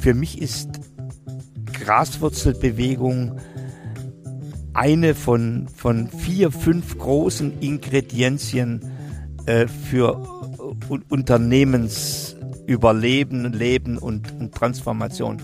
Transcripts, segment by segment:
für mich ist Graswurzelbewegung eine von, von vier, fünf großen Ingredienzien äh, für uh, Unternehmensüberleben, Leben und, und Transformation.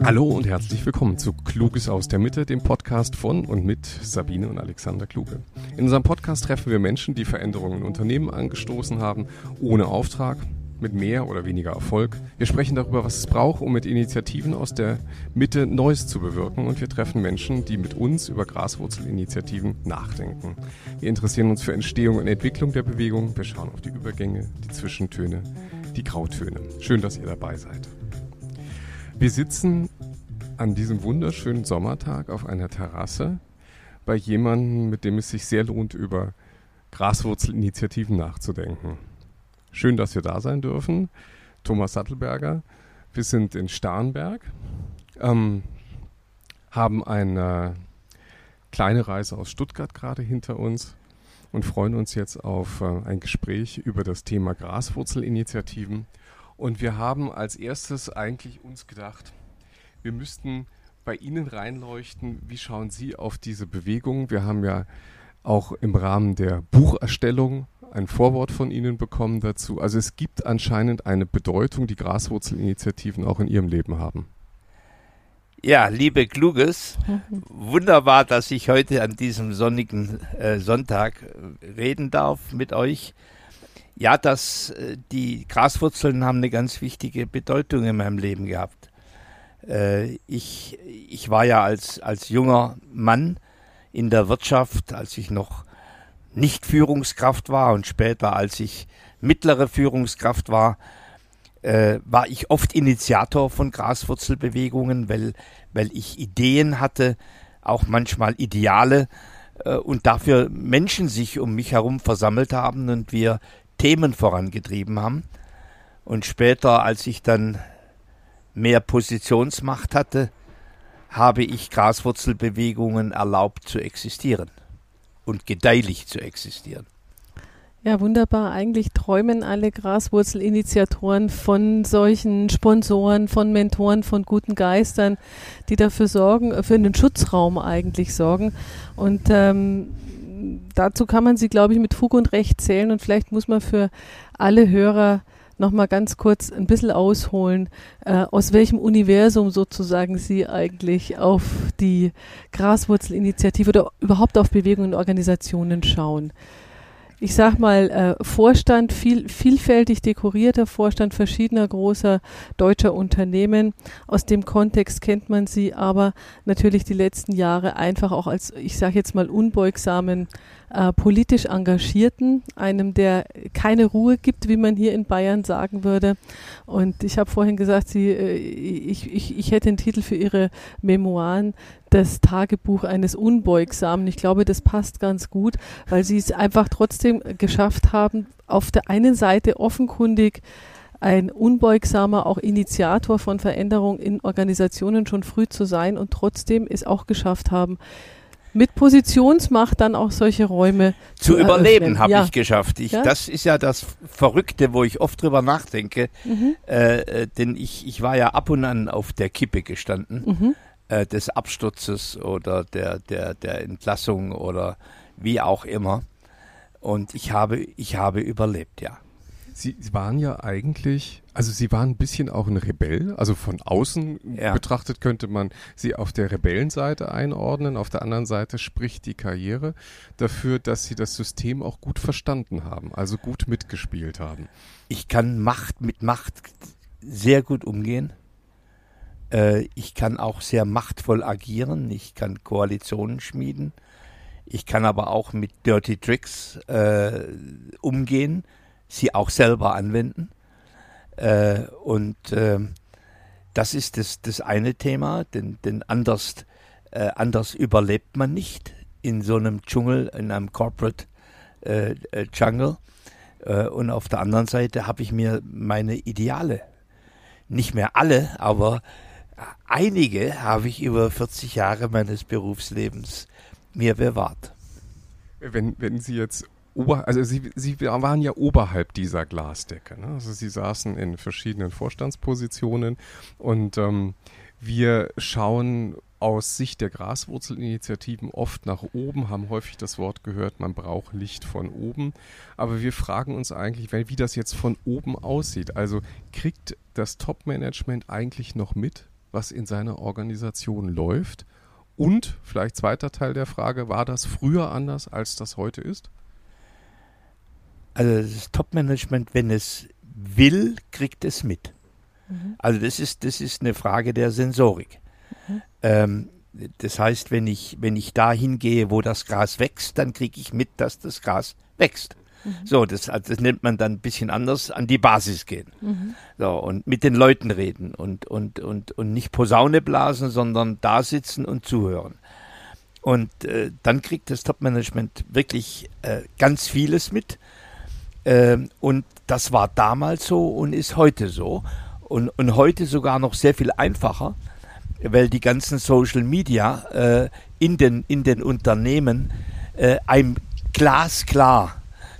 Hallo und herzlich willkommen zu Kluges aus der Mitte, dem Podcast von und mit Sabine und Alexander Kluge. In unserem Podcast treffen wir Menschen, die Veränderungen in Unternehmen angestoßen haben, ohne Auftrag, mit mehr oder weniger Erfolg. Wir sprechen darüber, was es braucht, um mit Initiativen aus der Mitte Neues zu bewirken. Und wir treffen Menschen, die mit uns über Graswurzelinitiativen nachdenken. Wir interessieren uns für Entstehung und Entwicklung der Bewegung. Wir schauen auf die Übergänge, die Zwischentöne, die Grautöne. Schön, dass ihr dabei seid. Wir sitzen an diesem wunderschönen Sommertag auf einer Terrasse bei jemandem, mit dem es sich sehr lohnt, über Graswurzelinitiativen nachzudenken. Schön, dass wir da sein dürfen. Thomas Sattelberger. Wir sind in Starnberg, ähm, haben eine kleine Reise aus Stuttgart gerade hinter uns und freuen uns jetzt auf äh, ein Gespräch über das Thema Graswurzelinitiativen und wir haben als erstes eigentlich uns gedacht, wir müssten bei Ihnen reinleuchten, wie schauen Sie auf diese Bewegung? Wir haben ja auch im Rahmen der Bucherstellung ein Vorwort von Ihnen bekommen dazu. Also es gibt anscheinend eine Bedeutung, die Graswurzelinitiativen auch in Ihrem Leben haben. Ja, liebe Kluges, mhm. wunderbar, dass ich heute an diesem sonnigen äh, Sonntag reden darf mit euch. Ja, das, äh, die Graswurzeln haben eine ganz wichtige Bedeutung in meinem Leben gehabt. Äh, ich, ich war ja als, als junger Mann in der Wirtschaft, als ich noch nicht Führungskraft war und später, als ich mittlere Führungskraft war, äh, war ich oft Initiator von Graswurzelbewegungen, weil, weil ich Ideen hatte, auch manchmal Ideale und dafür Menschen sich um mich herum versammelt haben und wir Themen vorangetrieben haben. Und später, als ich dann mehr Positionsmacht hatte, habe ich Graswurzelbewegungen erlaubt zu existieren und gedeihlich zu existieren. Ja, wunderbar. Eigentlich träumen alle Graswurzelinitiatoren von solchen Sponsoren, von Mentoren, von guten Geistern, die dafür sorgen, für einen Schutzraum eigentlich sorgen. Und ähm, dazu kann man sie, glaube ich, mit Fug und Recht zählen. Und vielleicht muss man für alle Hörer noch mal ganz kurz ein bisschen ausholen, äh, aus welchem Universum sozusagen Sie eigentlich auf die Graswurzelinitiative oder überhaupt auf Bewegungen und Organisationen schauen ich sag mal, äh, Vorstand, viel, vielfältig dekorierter Vorstand verschiedener großer deutscher Unternehmen. Aus dem Kontext kennt man sie aber natürlich die letzten Jahre einfach auch als, ich sage jetzt mal, unbeugsamen äh, politisch Engagierten, einem, der keine Ruhe gibt, wie man hier in Bayern sagen würde. Und ich habe vorhin gesagt, sie, äh, ich, ich, ich hätte den Titel für ihre Memoiren, das Tagebuch eines Unbeugsamen. Ich glaube, das passt ganz gut, weil sie es einfach trotzdem geschafft haben, auf der einen Seite offenkundig ein unbeugsamer auch Initiator von Veränderung in Organisationen schon früh zu sein und trotzdem es auch geschafft haben, mit Positionsmacht dann auch solche Räume zu, zu überleben habe ja. ich geschafft. Ich, ja? Das ist ja das Verrückte, wo ich oft drüber nachdenke, mhm. äh, äh, denn ich, ich war ja ab und an auf der Kippe gestanden mhm. äh, des Absturzes oder der, der, der Entlassung oder wie auch immer. Und ich habe, ich habe überlebt, ja. Sie waren ja eigentlich, also Sie waren ein bisschen auch ein Rebell. Also von außen ja. betrachtet könnte man Sie auf der Rebellenseite einordnen. Auf der anderen Seite spricht die Karriere dafür, dass Sie das System auch gut verstanden haben, also gut mitgespielt haben. Ich kann Macht mit Macht sehr gut umgehen. Äh, ich kann auch sehr machtvoll agieren. Ich kann Koalitionen schmieden. Ich kann aber auch mit Dirty Tricks äh, umgehen sie auch selber anwenden. Äh, und äh, das ist das, das eine Thema, denn, denn anders, äh, anders überlebt man nicht in so einem Dschungel, in einem Corporate äh, äh, Jungle. Äh, und auf der anderen Seite habe ich mir meine Ideale, nicht mehr alle, aber einige habe ich über 40 Jahre meines Berufslebens mir bewahrt. Wenn, wenn Sie jetzt ober, also Sie, Sie waren ja oberhalb dieser Glasdecke. Ne? Also Sie saßen in verschiedenen Vorstandspositionen und ähm, wir schauen aus Sicht der Graswurzelinitiativen oft nach oben, haben häufig das Wort gehört, man braucht Licht von oben. Aber wir fragen uns eigentlich, wie das jetzt von oben aussieht. Also kriegt das Top-Management eigentlich noch mit, was in seiner Organisation läuft? Und vielleicht zweiter Teil der Frage, war das früher anders, als das heute ist? Also das Top-Management, wenn es will, kriegt es mit. Mhm. Also das ist, das ist eine Frage der Sensorik. Mhm. Ähm, das heißt, wenn ich, wenn ich da hingehe, wo das Gras wächst, dann kriege ich mit, dass das Gras wächst. Mhm. So, das, also das nennt man dann ein bisschen anders, an die Basis gehen. Mhm. So, und mit den Leuten reden und, und, und, und nicht Posaune blasen, sondern da sitzen und zuhören. Und äh, dann kriegt das Top-Management wirklich äh, ganz vieles mit. Äh, und das war damals so und ist heute so. Und, und heute sogar noch sehr viel einfacher, weil die ganzen Social Media äh, in, den, in den Unternehmen äh, einem glasklar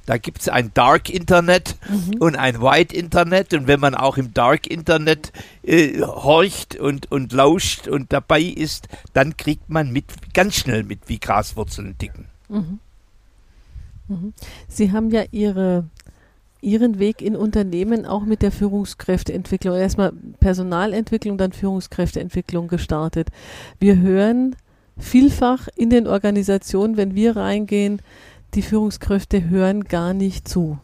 da gibt es ein Dark Internet mhm. und ein White Internet. Und wenn man auch im Dark Internet äh, horcht und, und lauscht und dabei ist, dann kriegt man mit, ganz schnell mit, wie Graswurzeln ticken. Mhm. Mhm. Sie haben ja Ihre Ihren Weg in Unternehmen auch mit der Führungskräfteentwicklung, erstmal Personalentwicklung, dann Führungskräfteentwicklung gestartet. Wir hören vielfach in den Organisationen, wenn wir reingehen, die Führungskräfte hören gar nicht zu.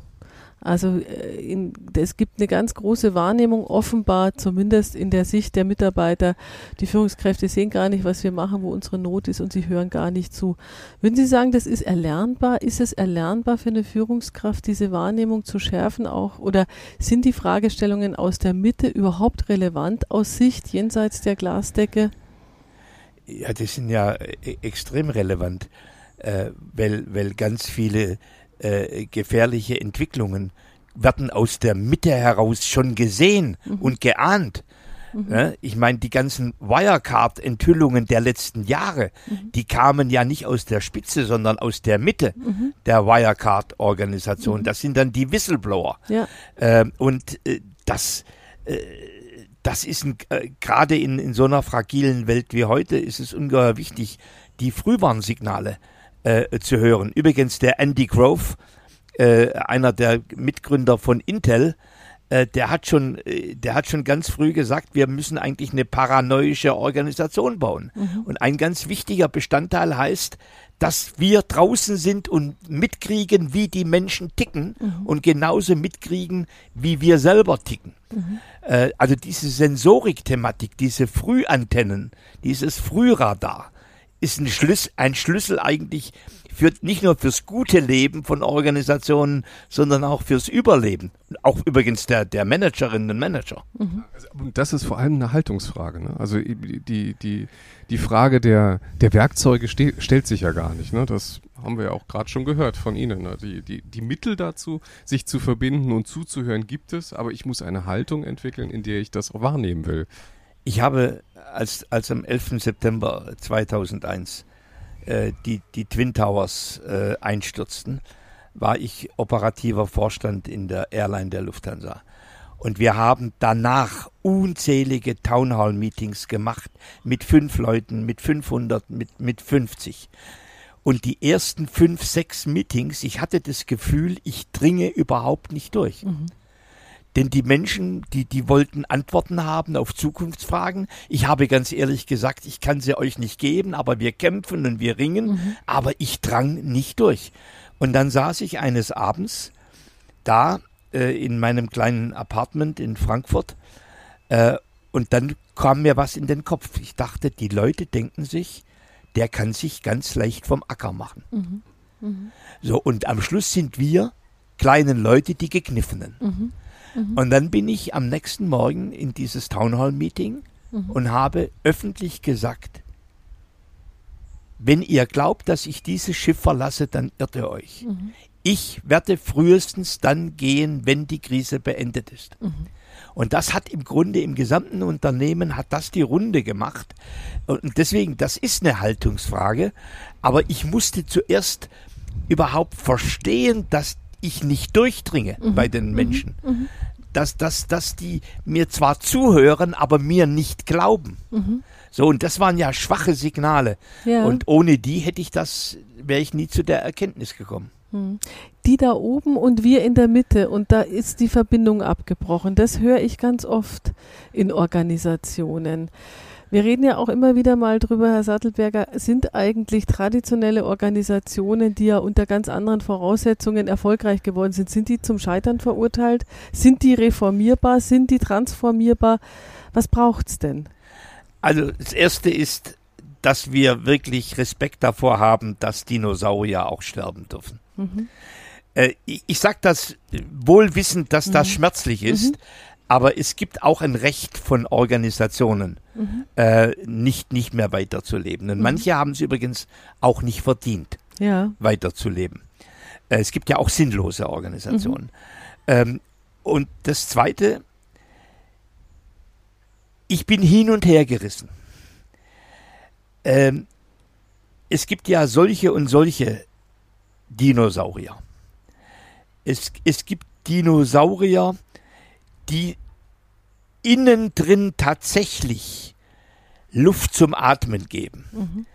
Also äh, in, es gibt eine ganz große Wahrnehmung, offenbar zumindest in der Sicht der Mitarbeiter. Die Führungskräfte sehen gar nicht, was wir machen, wo unsere Not ist und sie hören gar nicht zu. Würden Sie sagen, das ist erlernbar? Ist es erlernbar für eine Führungskraft, diese Wahrnehmung zu schärfen auch? Oder sind die Fragestellungen aus der Mitte überhaupt relevant aus Sicht jenseits der Glasdecke? Ja, die sind ja äh, extrem relevant, äh, weil, weil ganz viele äh, gefährliche Entwicklungen werden aus der Mitte heraus schon gesehen mhm. und geahnt. Mhm. Ich meine, die ganzen Wirecard-Enthüllungen der letzten Jahre, mhm. die kamen ja nicht aus der Spitze, sondern aus der Mitte mhm. der Wirecard-Organisation. Mhm. Das sind dann die Whistleblower. Ja. Ähm, und äh, das, äh, das ist äh, gerade in, in so einer fragilen Welt wie heute, ist es ungeheuer wichtig, die Frühwarnsignale äh, äh, zu hören. Übrigens der Andy Grove, äh, einer der Mitgründer von Intel, äh, der hat schon, äh, der hat schon ganz früh gesagt, wir müssen eigentlich eine paranoische Organisation bauen. Mhm. Und ein ganz wichtiger Bestandteil heißt, dass wir draußen sind und mitkriegen, wie die Menschen ticken mhm. und genauso mitkriegen, wie wir selber ticken. Mhm. Äh, also diese Sensorik-Thematik, diese Frühantennen, dieses Frühradar, ist ein, Schlüssel, ein Schlüssel eigentlich für, nicht nur fürs gute Leben von Organisationen, sondern auch fürs Überleben. Auch übrigens der, der Managerinnen und Manager. Mhm. Also, das ist vor allem eine Haltungsfrage. Ne? Also die, die, die Frage der, der Werkzeuge ste stellt sich ja gar nicht. Ne? Das haben wir ja auch gerade schon gehört von Ihnen. Ne? Die, die, die Mittel dazu, sich zu verbinden und zuzuhören, gibt es, aber ich muss eine Haltung entwickeln, in der ich das wahrnehmen will. Ich habe, als, als am 11. September 2001 äh, die, die Twin Towers äh, einstürzten, war ich operativer Vorstand in der Airline der Lufthansa. Und wir haben danach unzählige Townhall-Meetings gemacht mit fünf Leuten, mit 500, mit, mit 50. Und die ersten fünf, sechs Meetings, ich hatte das Gefühl, ich dringe überhaupt nicht durch. Mhm. Denn die Menschen, die, die wollten Antworten haben auf Zukunftsfragen. Ich habe ganz ehrlich gesagt, ich kann sie euch nicht geben, aber wir kämpfen und wir ringen, mhm. aber ich drang nicht durch. Und dann saß ich eines Abends da äh, in meinem kleinen Apartment in Frankfurt äh, und dann kam mir was in den Kopf. Ich dachte, die Leute denken sich, der kann sich ganz leicht vom Acker machen. Mhm. Mhm. So, und am Schluss sind wir kleinen Leute die Gekniffenen. Mhm. Mhm. Und dann bin ich am nächsten Morgen in dieses Townhall-Meeting mhm. und habe öffentlich gesagt, wenn ihr glaubt, dass ich dieses Schiff verlasse, dann irrt ihr euch. Mhm. Ich werde frühestens dann gehen, wenn die Krise beendet ist. Mhm. Und das hat im Grunde im gesamten Unternehmen hat das die Runde gemacht. Und deswegen, das ist eine Haltungsfrage. Aber ich musste zuerst überhaupt verstehen, dass ich nicht durchdringe mhm. bei den Menschen. Mhm. mhm. Dass, dass, dass die mir zwar zuhören, aber mir nicht glauben. Mhm. So, und das waren ja schwache Signale. Ja. Und ohne die hätte ich das, wäre ich nie zu der Erkenntnis gekommen. Hm. Die da oben und wir in der Mitte und da ist die Verbindung abgebrochen. Das höre ich ganz oft in Organisationen. Wir reden ja auch immer wieder mal drüber, Herr Sattelberger, sind eigentlich traditionelle Organisationen, die ja unter ganz anderen Voraussetzungen erfolgreich geworden sind, sind die zum Scheitern verurteilt? Sind die reformierbar? Sind die transformierbar? Was braucht es denn? Also das Erste ist, dass wir wirklich Respekt davor haben, dass Dinosaurier auch sterben dürfen. Mhm. Äh, ich, ich sage das wohl wissend, dass das mhm. schmerzlich ist, mhm. Aber es gibt auch ein Recht von Organisationen, mhm. äh, nicht, nicht mehr weiterzuleben. Und mhm. manche haben es übrigens auch nicht verdient, ja. weiterzuleben. Äh, es gibt ja auch sinnlose Organisationen. Mhm. Ähm, und das Zweite, ich bin hin und her gerissen. Ähm, es gibt ja solche und solche Dinosaurier. Es, es gibt Dinosaurier, die innen drin tatsächlich Luft zum Atmen geben. Mhm.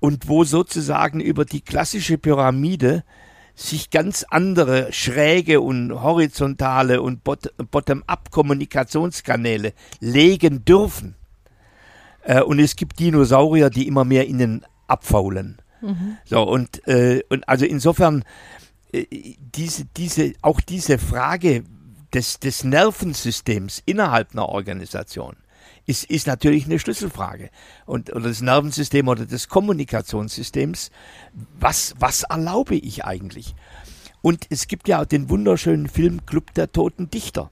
Und wo sozusagen über die klassische Pyramide sich ganz andere schräge und horizontale und Bottom-up-Kommunikationskanäle legen dürfen. Äh, und es gibt Dinosaurier, die immer mehr innen abfaulen. Mhm. So, und, äh, und also insofern, äh, diese, diese, auch diese Frage des, des Nervensystems innerhalb einer Organisation ist, ist natürlich eine Schlüsselfrage. Und, oder das Nervensystem oder des Kommunikationssystems, was, was erlaube ich eigentlich? Und es gibt ja den wunderschönen Film Club der Toten Dichter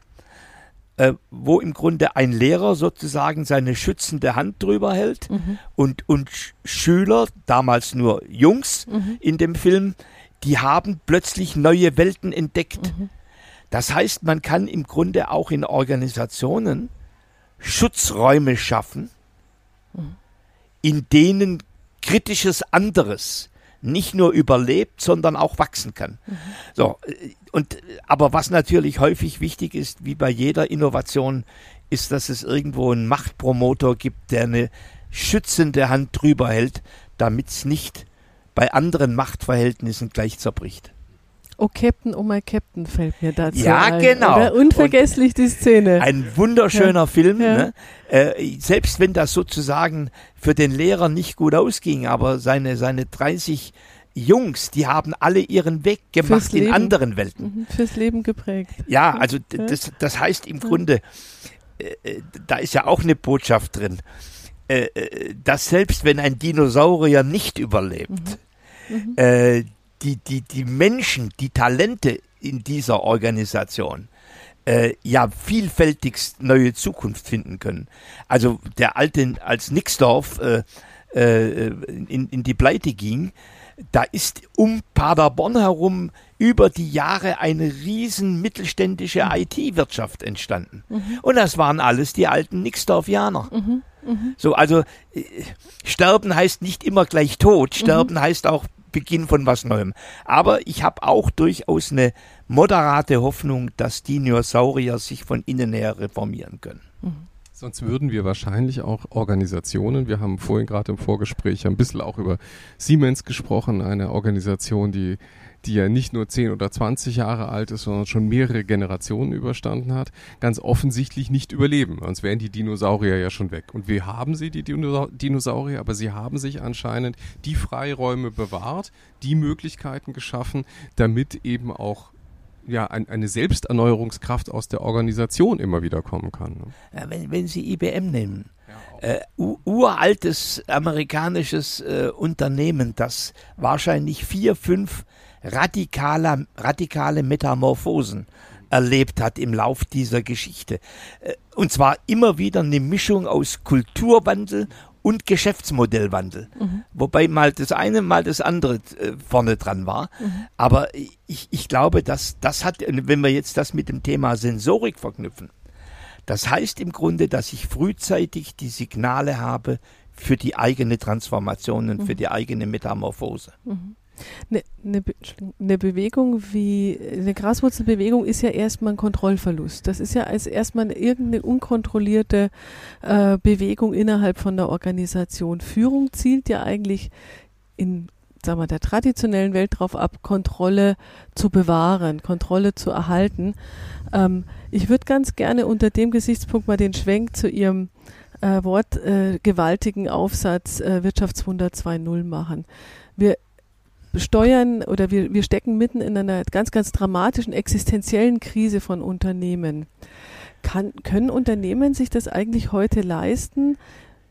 äh, wo im Grunde ein Lehrer sozusagen seine schützende Hand drüber hält mhm. und, und Schüler, damals nur Jungs mhm. in dem Film, die haben plötzlich neue Welten entdeckt. Mhm. Das heißt, man kann im Grunde auch in Organisationen Schutzräume schaffen, in denen kritisches anderes nicht nur überlebt, sondern auch wachsen kann. So, und, aber was natürlich häufig wichtig ist, wie bei jeder Innovation, ist, dass es irgendwo einen Machtpromotor gibt, der eine schützende Hand drüber hält, damit es nicht bei anderen Machtverhältnissen gleich zerbricht. Oh Captain, oh my Captain fällt mir dazu Ja, ein. genau. Oder unvergesslich Und die Szene. Ein wunderschöner ja. Film. Ja. Ne? Äh, selbst wenn das sozusagen für den Lehrer nicht gut ausging, aber seine, seine 30 Jungs, die haben alle ihren Weg gemacht in anderen Welten. Mhm, fürs Leben geprägt. Ja, also ja. Das, das heißt im Grunde, äh, äh, da ist ja auch eine Botschaft drin, äh, äh dass selbst wenn ein Dinosaurier nicht überlebt, mhm. Mhm. Die, die, die Menschen, die Talente in dieser Organisation äh, ja vielfältigst neue Zukunft finden können. Also der alte, als Nixdorf äh, äh, in, in die Pleite ging, da ist um Paderborn herum über die Jahre eine riesen mittelständische mhm. IT-Wirtschaft entstanden. Mhm. Und das waren alles die alten Nixdorfianer. Mhm. Mhm. So, also äh, sterben heißt nicht immer gleich tot. Sterben mhm. heißt auch Beginn von was Neuem. Aber ich habe auch durchaus eine moderate Hoffnung, dass Dinosaurier sich von innen her reformieren können. Mhm. Sonst würden wir wahrscheinlich auch Organisationen, wir haben vorhin gerade im Vorgespräch ein bisschen auch über Siemens gesprochen, eine Organisation, die die ja nicht nur 10 oder 20 Jahre alt ist, sondern schon mehrere Generationen überstanden hat, ganz offensichtlich nicht überleben. Sonst wären die Dinosaurier ja schon weg. Und wir haben sie, die Dinosaurier, aber sie haben sich anscheinend die Freiräume bewahrt, die Möglichkeiten geschaffen, damit eben auch ja, ein, eine Selbsterneuerungskraft aus der Organisation immer wieder kommen kann. Ne? Ja, wenn, wenn Sie IBM nehmen, äh, uraltes amerikanisches äh, Unternehmen, das wahrscheinlich vier, fünf radikaler, radikale Metamorphosen erlebt hat im Lauf dieser Geschichte. Äh, und zwar immer wieder eine Mischung aus Kulturwandel und Geschäftsmodellwandel. Mhm. Wobei mal das eine, mal das andere äh, vorne dran war. Mhm. Aber ich, ich glaube, dass das hat, wenn wir jetzt das mit dem Thema Sensorik verknüpfen, Das heißt im Grunde, dass ich frühzeitig die Signale habe für die eigene Transformation und mhm. für die eigene Metamorphose. Mhm. Eine, eine, eine, Bewegung wie eine Graswurzelbewegung ist ja erstmal ein Kontrollverlust. Das ist ja als erstmal irgendeine unkontrollierte äh, Bewegung innerhalb von der Organisation. Führung zielt ja eigentlich in sagen wir, der traditionellen Welt darauf ab, Kontrolle zu bewahren, Kontrolle zu erhalten. Ähm, ich würde ganz gerne unter dem Gesichtspunkt mal den Schwenk zu Ihrem äh, wortgewaltigen äh, Aufsatz äh, Wirtschaftswunder 2.0 machen. Wir steuern oder wir, wir stecken mitten in einer ganz, ganz dramatischen existenziellen Krise von Unternehmen. Kann, können Unternehmen sich das eigentlich heute leisten,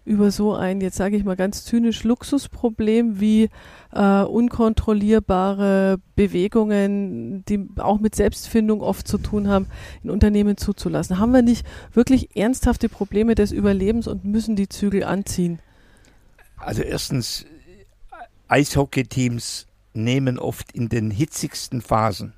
über so ein, jetzt sage ich mal ganz zynisch, Luxusproblem wie äh, unkontrollierbare Bewegungen, die auch mit Selbstfindung oft zu tun haben, in Unternehmen zuzulassen? Haben wir nicht wirklich ernsthafte Probleme des Überlebens und müssen die Zügel anziehen? Also erstens, Eishockeyteams nehmen oft in den hitzigsten Phasen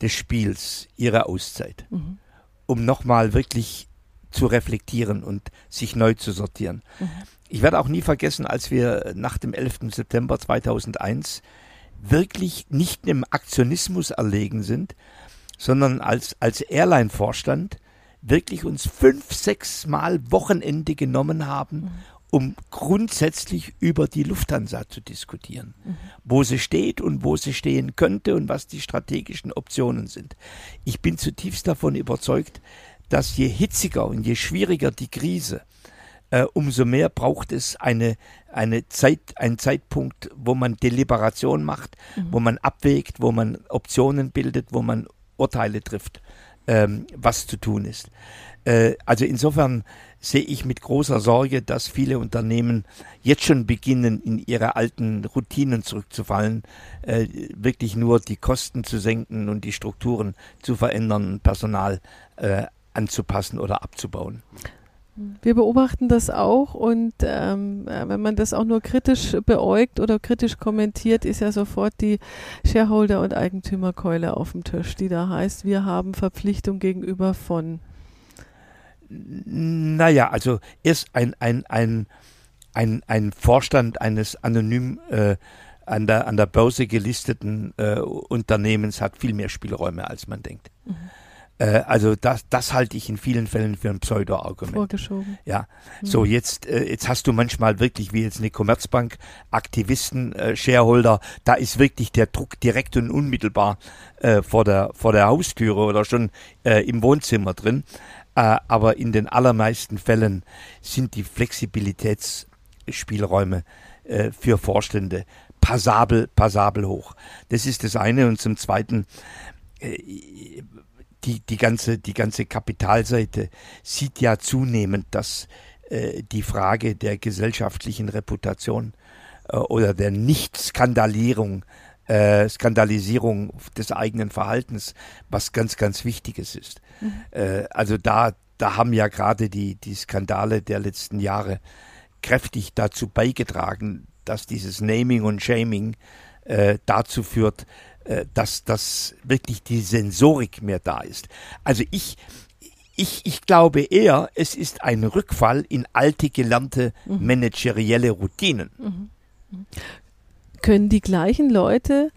des Spiels ihre Auszeit, mhm. um nochmal wirklich zu reflektieren und sich neu zu sortieren. Mhm. Ich werde auch nie vergessen, als wir nach dem 11. September 2001 wirklich nicht im Aktionismus erlegen sind, sondern als, als Airline-Vorstand wirklich uns fünf, sechs Mal Wochenende genommen haben, mhm um grundsätzlich über die Lufthansa zu diskutieren, mhm. wo sie steht und wo sie stehen könnte und was die strategischen Optionen sind. Ich bin zutiefst davon überzeugt, dass je hitziger und je schwieriger die Krise, äh, umso mehr braucht es eine, eine Zeit, einen Zeitpunkt, wo man Deliberation macht, mhm. wo man abwägt, wo man Optionen bildet, wo man Urteile trifft, ähm, was zu tun ist. Äh, also insofern sehe ich mit großer Sorge, dass viele Unternehmen jetzt schon beginnen, in ihre alten Routinen zurückzufallen, äh, wirklich nur die Kosten zu senken und die Strukturen zu verändern, Personal äh, anzupassen oder abzubauen. Wir beobachten das auch und ähm, äh, wenn man das auch nur kritisch beäugt oder kritisch kommentiert, ist ja sofort die Shareholder- und Eigentümerkeule auf dem Tisch, die da heißt, wir haben Verpflichtung gegenüber von. Naja, also erst ein, ein, ein, ein, ein Vorstand eines anonym äh, an, der, an der Börse gelisteten äh, Unternehmens hat viel mehr Spielräume, als man denkt. Mhm. Äh, also das, das halte ich in vielen Fällen für ein Pseudo-Argument. Vorgeschoben. Ja. Mhm. So, jetzt, äh, jetzt hast du manchmal wirklich, wie jetzt eine Commerzbank, Aktivisten, äh, Shareholder, da ist wirklich der Druck direkt und unmittelbar vor, der, vor der Haustüre oder schon im Wohnzimmer drin. Äh, aber in den allermeisten Fällen sind die Flexibilitätsspielräume äh, für Vorstände passabel, passabel hoch. Das ist das eine. Und zum Zweiten, äh, die, die, ganze, die ganze Kapitalseite sieht ja zunehmend, dass die Frage der gesellschaftlichen Reputation oder der Nicht-Skandalierung, äh, Skandalisierung des eigenen Verhaltens was ganz, ganz Wichtiges ist. Mhm. Äh, also da, da haben ja gerade die, die Skandale der letzten Jahre kräftig dazu beigetragen, dass dieses Naming und Shaming äh, dazu führt, äh, dass, dass wirklich die Sensorik mehr da ist. Also ich, ich, ich glaube eher, es ist ein Rückfall in alte gelernte mhm. managerielle Routinen. Mhm. Können die gleichen Leute,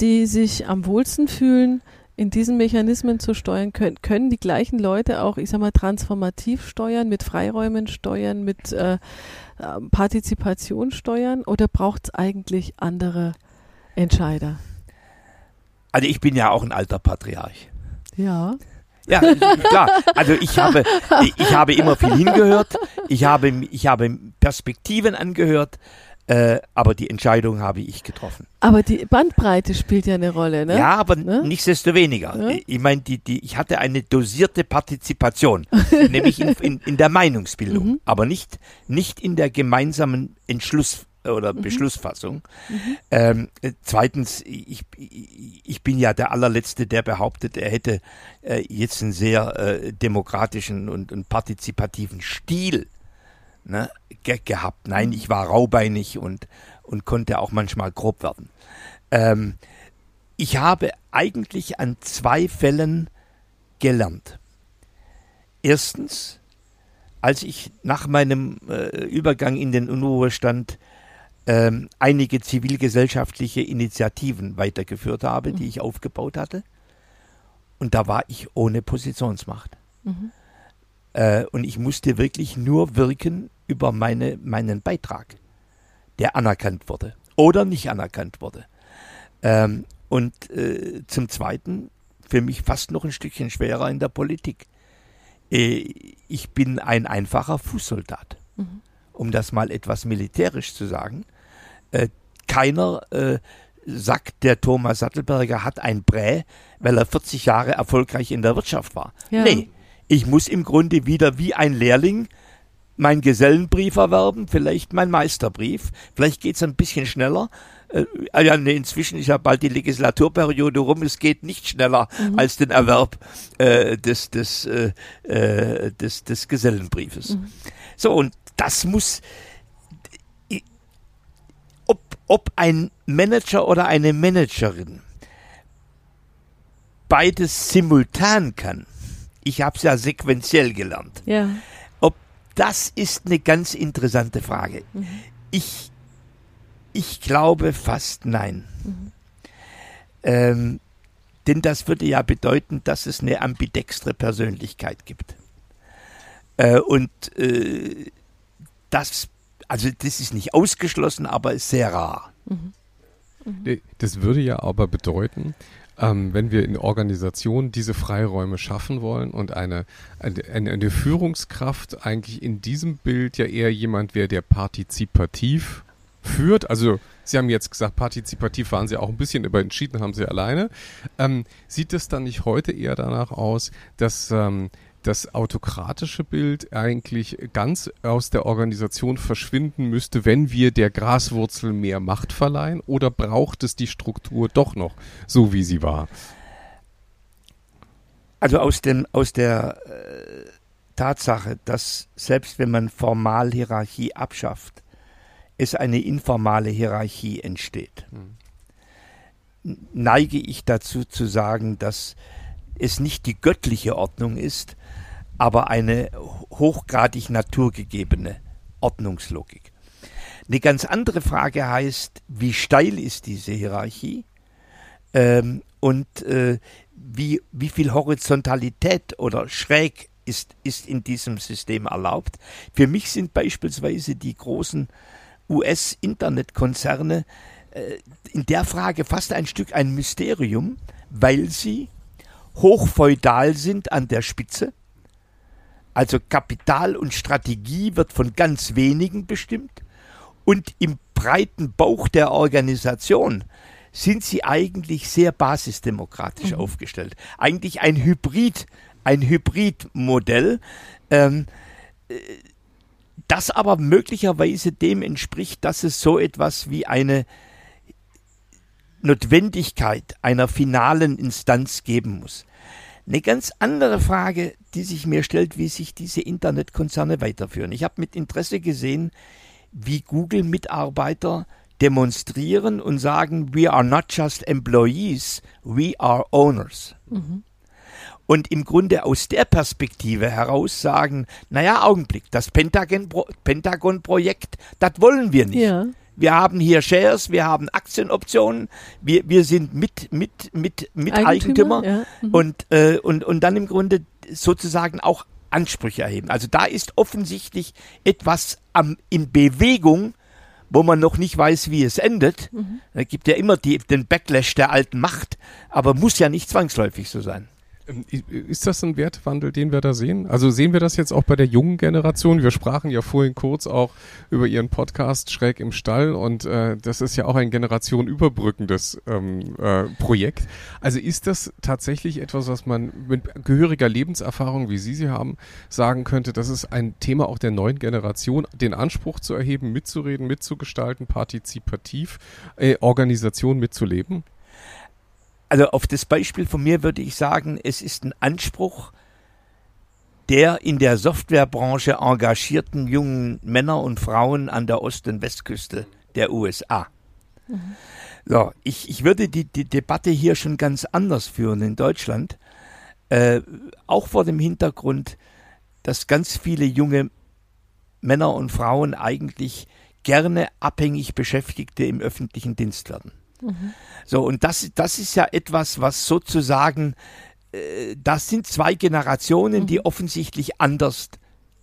die sich am wohlsten fühlen, in diesen Mechanismen zu steuern, können, können die gleichen Leute auch, ich sag mal, transformativ steuern, mit Freiräumen steuern, mit äh, ähm, Partizipation steuern oder braucht es eigentlich andere Entscheider? Also ich bin ja auch ein alter Patriarch. Ja. Ja, klar. Also ich habe, ich habe immer viel hingehört. Ich habe, ich habe Perspektiven angehört. Äh, aber die Entscheidung habe ich getroffen. Aber die Bandbreite spielt ja eine Rolle, ne? Ja, aber ne? nichtsdestoweniger. Ja? Ich meine, die, die, ich hatte eine dosierte Partizipation, nämlich in, in, in der Meinungsbildung, mhm. aber nicht, nicht in der gemeinsamen Entschluss, oder mhm. Beschlussfassung. Mhm. Ähm, zweitens, ich, ich bin ja der allerletzte, der behauptet, er hätte äh, jetzt einen sehr äh, demokratischen und, und partizipativen Stil ne, ge gehabt. Nein, mhm. ich war raubeinig und, und konnte auch manchmal grob werden. Ähm, ich habe eigentlich an zwei Fällen gelernt. erstens, als ich nach meinem äh, Übergang in den Unruhestand ähm, einige zivilgesellschaftliche Initiativen weitergeführt habe, mhm. die ich aufgebaut hatte. Und da war ich ohne Positionsmacht. Mhm. Äh, und ich musste wirklich nur wirken über meine, meinen Beitrag, der anerkannt wurde oder nicht anerkannt wurde. Ähm, und äh, zum Zweiten, für mich fast noch ein Stückchen schwerer in der Politik. Äh, ich bin ein einfacher Fußsoldat, mhm. um das mal etwas militärisch zu sagen. Äh, keiner äh, sagt, der Thomas Sattelberger hat ein Prä, weil er 40 Jahre erfolgreich in der Wirtschaft war. Ja. Nee, ich muss im Grunde wieder wie ein Lehrling mein Gesellenbrief erwerben, vielleicht mein Meisterbrief. Vielleicht geht es ein bisschen schneller. Äh, ah ja, nee, inzwischen ist ja bald die Legislaturperiode rum. Es geht nicht schneller mhm. als den Erwerb äh, des, des, äh, äh des, des Gesellenbriefes. Mhm. So, und das muss, ob, ob ein Manager oder eine Managerin beides simultan kann, ich habe es ja sequenziell gelernt. Ja. Ob das ist eine ganz interessante Frage. Mhm. Ich, ich glaube fast nein. Mhm. Ähm, denn das würde ja bedeuten, dass es eine ambidextre Persönlichkeit gibt. Äh, und äh, das, also das ist nicht ausgeschlossen, aber ist sehr rar. Mhm. Mhm. Das würde ja aber bedeuten, ähm, wenn wir in Organisationen diese Freiräume schaffen wollen und eine, eine, eine Führungskraft eigentlich in diesem Bild ja eher jemand wäre, der partizipativ führt. Also Sie haben jetzt gesagt, partizipativ waren Sie auch ein bisschen, aber entschieden haben Sie alleine. Ähm, sieht es dann nicht heute eher danach aus, dass ähm, das autokratische Bild eigentlich ganz aus der Organisation verschwinden müsste, wenn wir der Graswurzel mehr Macht verleihen? Oder braucht es die Struktur doch noch so, wie sie war? Also aus, dem, aus der äh, Tatsache, dass selbst wenn man formal Hierarchie abschafft, es eine informale Hierarchie entsteht, hm. neige ich dazu zu sagen, dass es nicht die göttliche Ordnung ist, aber eine hochgradig naturgegebene Ordnungslogik. Eine ganz andere Frage heißt, wie steil ist diese Hierarchie ähm, und äh, wie, wie viel Horizontalität oder schräg ist, ist in diesem System erlaubt. Für mich sind beispielsweise die großen US-Internetkonzerne äh, in der Frage fast ein Stück ein Mysterium, weil sie hochfeudal sind an der Spitze also Kapital und Strategie wird von ganz wenigen bestimmt und im breiten Bauch der Organisation sind sie eigentlich sehr basisdemokratisch mhm. aufgestellt. Eigentlich ein Hybrid, ein Hybridmodell, ähm, äh, das aber möglicherweise dem entspricht, dass es so etwas wie eine Notwendigkeit einer finalen Instanz geben muss. Eine ganz andere Frage, die sich mir stellt, wie sich diese Internetkonzerne weiterführen. Ich habe mit Interesse gesehen, wie Google-Mitarbeiter demonstrieren und sagen, we are not just employees, we are owners. Mhm. Und im Grunde aus der Perspektive heraus sagen, naja, Augenblick, das Pentagon-Projekt, Pentagon das wollen wir nicht. Ja wir haben hier Shares, wir haben Aktienoptionen, wir, wir sind mit, mit, mit, mit Eigentümer, Eigentümer ja. mhm. und, äh, und, und dann im Grunde sozusagen auch Ansprüche erheben. Also da ist offensichtlich etwas am, in Bewegung, wo man noch nicht weiß, wie es endet. Mhm. Da gibt ja immer die, den Backlash der alten Macht, aber muss ja nicht zwangsläufig so sein. Ähm, ist das ein Wertwandel, den wir da sehen? Also sehen wir das jetzt auch bei der jungen Generation? Wir sprachen ja vorhin kurz auch über Ihren Podcast Schräg im Stall und äh, das ist ja auch ein generationenüberbrückendes ähm, äh, Projekt. Also ist das tatsächlich etwas, was man mit gehöriger Lebenserfahrung, wie Sie sie haben, sagen könnte, das ist ein Thema auch der neuen Generation, den Anspruch zu erheben, mitzureden, mitzugestalten, partizipativ, äh, Organisation mitzuleben? Also auf das Beispiel von mir würde ich sagen, es ist ein Anspruch der in der Softwarebranche engagierten jungen Männer und Frauen an der Ost- und Westküste der USA. Mhm. So, ich, ich würde die, die Debatte hier schon ganz anders führen in Deutschland, äh, auch vor dem Hintergrund, dass ganz viele junge Männer und Frauen eigentlich gerne abhängig Beschäftigte im öffentlichen Dienst werden. Mhm. So, und das, das ist ja etwas, was sozusagen, äh, das sind zwei Generationen, mhm. die offensichtlich anders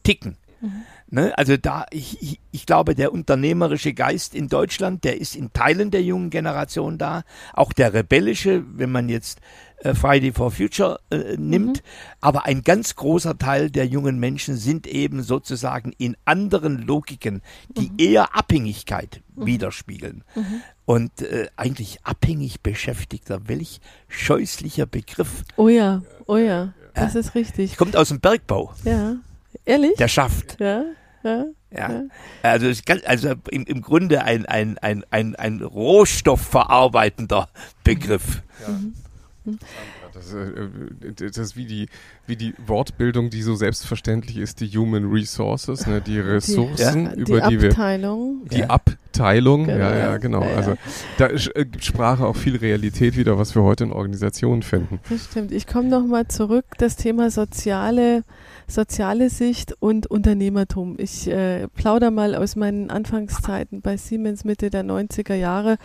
ticken. Mhm. Ne? Also da, ich, ich, ich, glaube, der unternehmerische Geist in Deutschland, der ist in Teilen der jungen Generation da. Auch der rebellische, wenn man jetzt äh, Friday for Future äh, nimmt. Mhm. Aber ein ganz großer Teil der jungen Menschen sind eben sozusagen in anderen Logiken, die mhm. eher Abhängigkeit mhm. widerspiegeln. Mhm. Und äh, eigentlich abhängig Beschäftigter, welch scheußlicher Begriff. Oh ja, oh ja, das ist richtig. Kommt aus dem Bergbau. Ja. Ehrlich? Der schafft. Ja. Ja, ja. Also, also im, im Grunde ein, ein, ein, ein, ein rohstoffverarbeitender Begriff. Ja. Mhm. Das, äh, das, ist wie die, wie die Wortbildung, die so selbstverständlich ist, die Human Resources, ne, die Ressourcen, die, ja, über die, die wir. Abteilung. Die ja. Abteilung, genau. ja, ja, genau. Ja, also da äh, Sprache auch viel Realität wieder, was wir heute in Organisationen finden. Das stimmt. Ich komme nochmal zurück, das Thema soziale soziale Sicht und Unternehmertum. Ich äh, plauder mal aus meinen Anfangszeiten bei Siemens Mitte der 90er Jahre.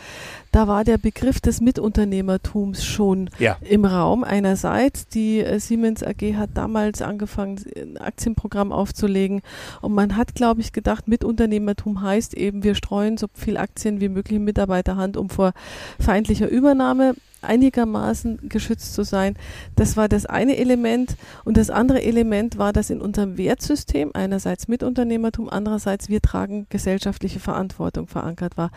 Da war der Begriff des Mitunternehmertums schon ja. im Raum. Einerseits, die äh, Siemens AG hat damals angefangen, ein Aktienprogramm aufzulegen und man hat, glaube ich, gedacht, Mitunternehmertum heißt eben, wir streuen so viel Aktien wie möglich in Mitarbeiterhand, um vor feindlicher Übernahme einigermaßen geschützt zu sein. Das war das eine Element. Und das andere Element war, dass in unserem Wertsystem einerseits Mitunternehmertum, andererseits wir tragen gesellschaftliche Verantwortung verankert war.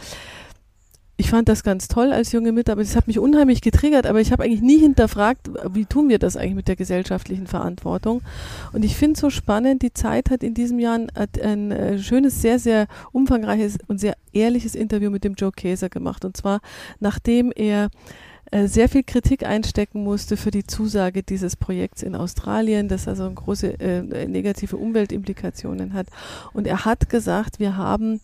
Ich fand das ganz toll als junge Mitarbeiter. Das hat mich unheimlich getriggert, aber ich habe eigentlich nie hinterfragt, wie tun wir das eigentlich mit der gesellschaftlichen Verantwortung. Und ich finde es so spannend, die Zeit hat in diesem Jahr ein, ein, äh, schönes, sehr, sehr umfangreiches und sehr ehrliches Interview mit dem Joe Käser gemacht. Und zwar, nachdem er sehr viel Kritik einstecken musste für die Zusage dieses Projekts in Australien, das also große äh, negative Umweltimplikationen hat. Und er hat gesagt, wir haben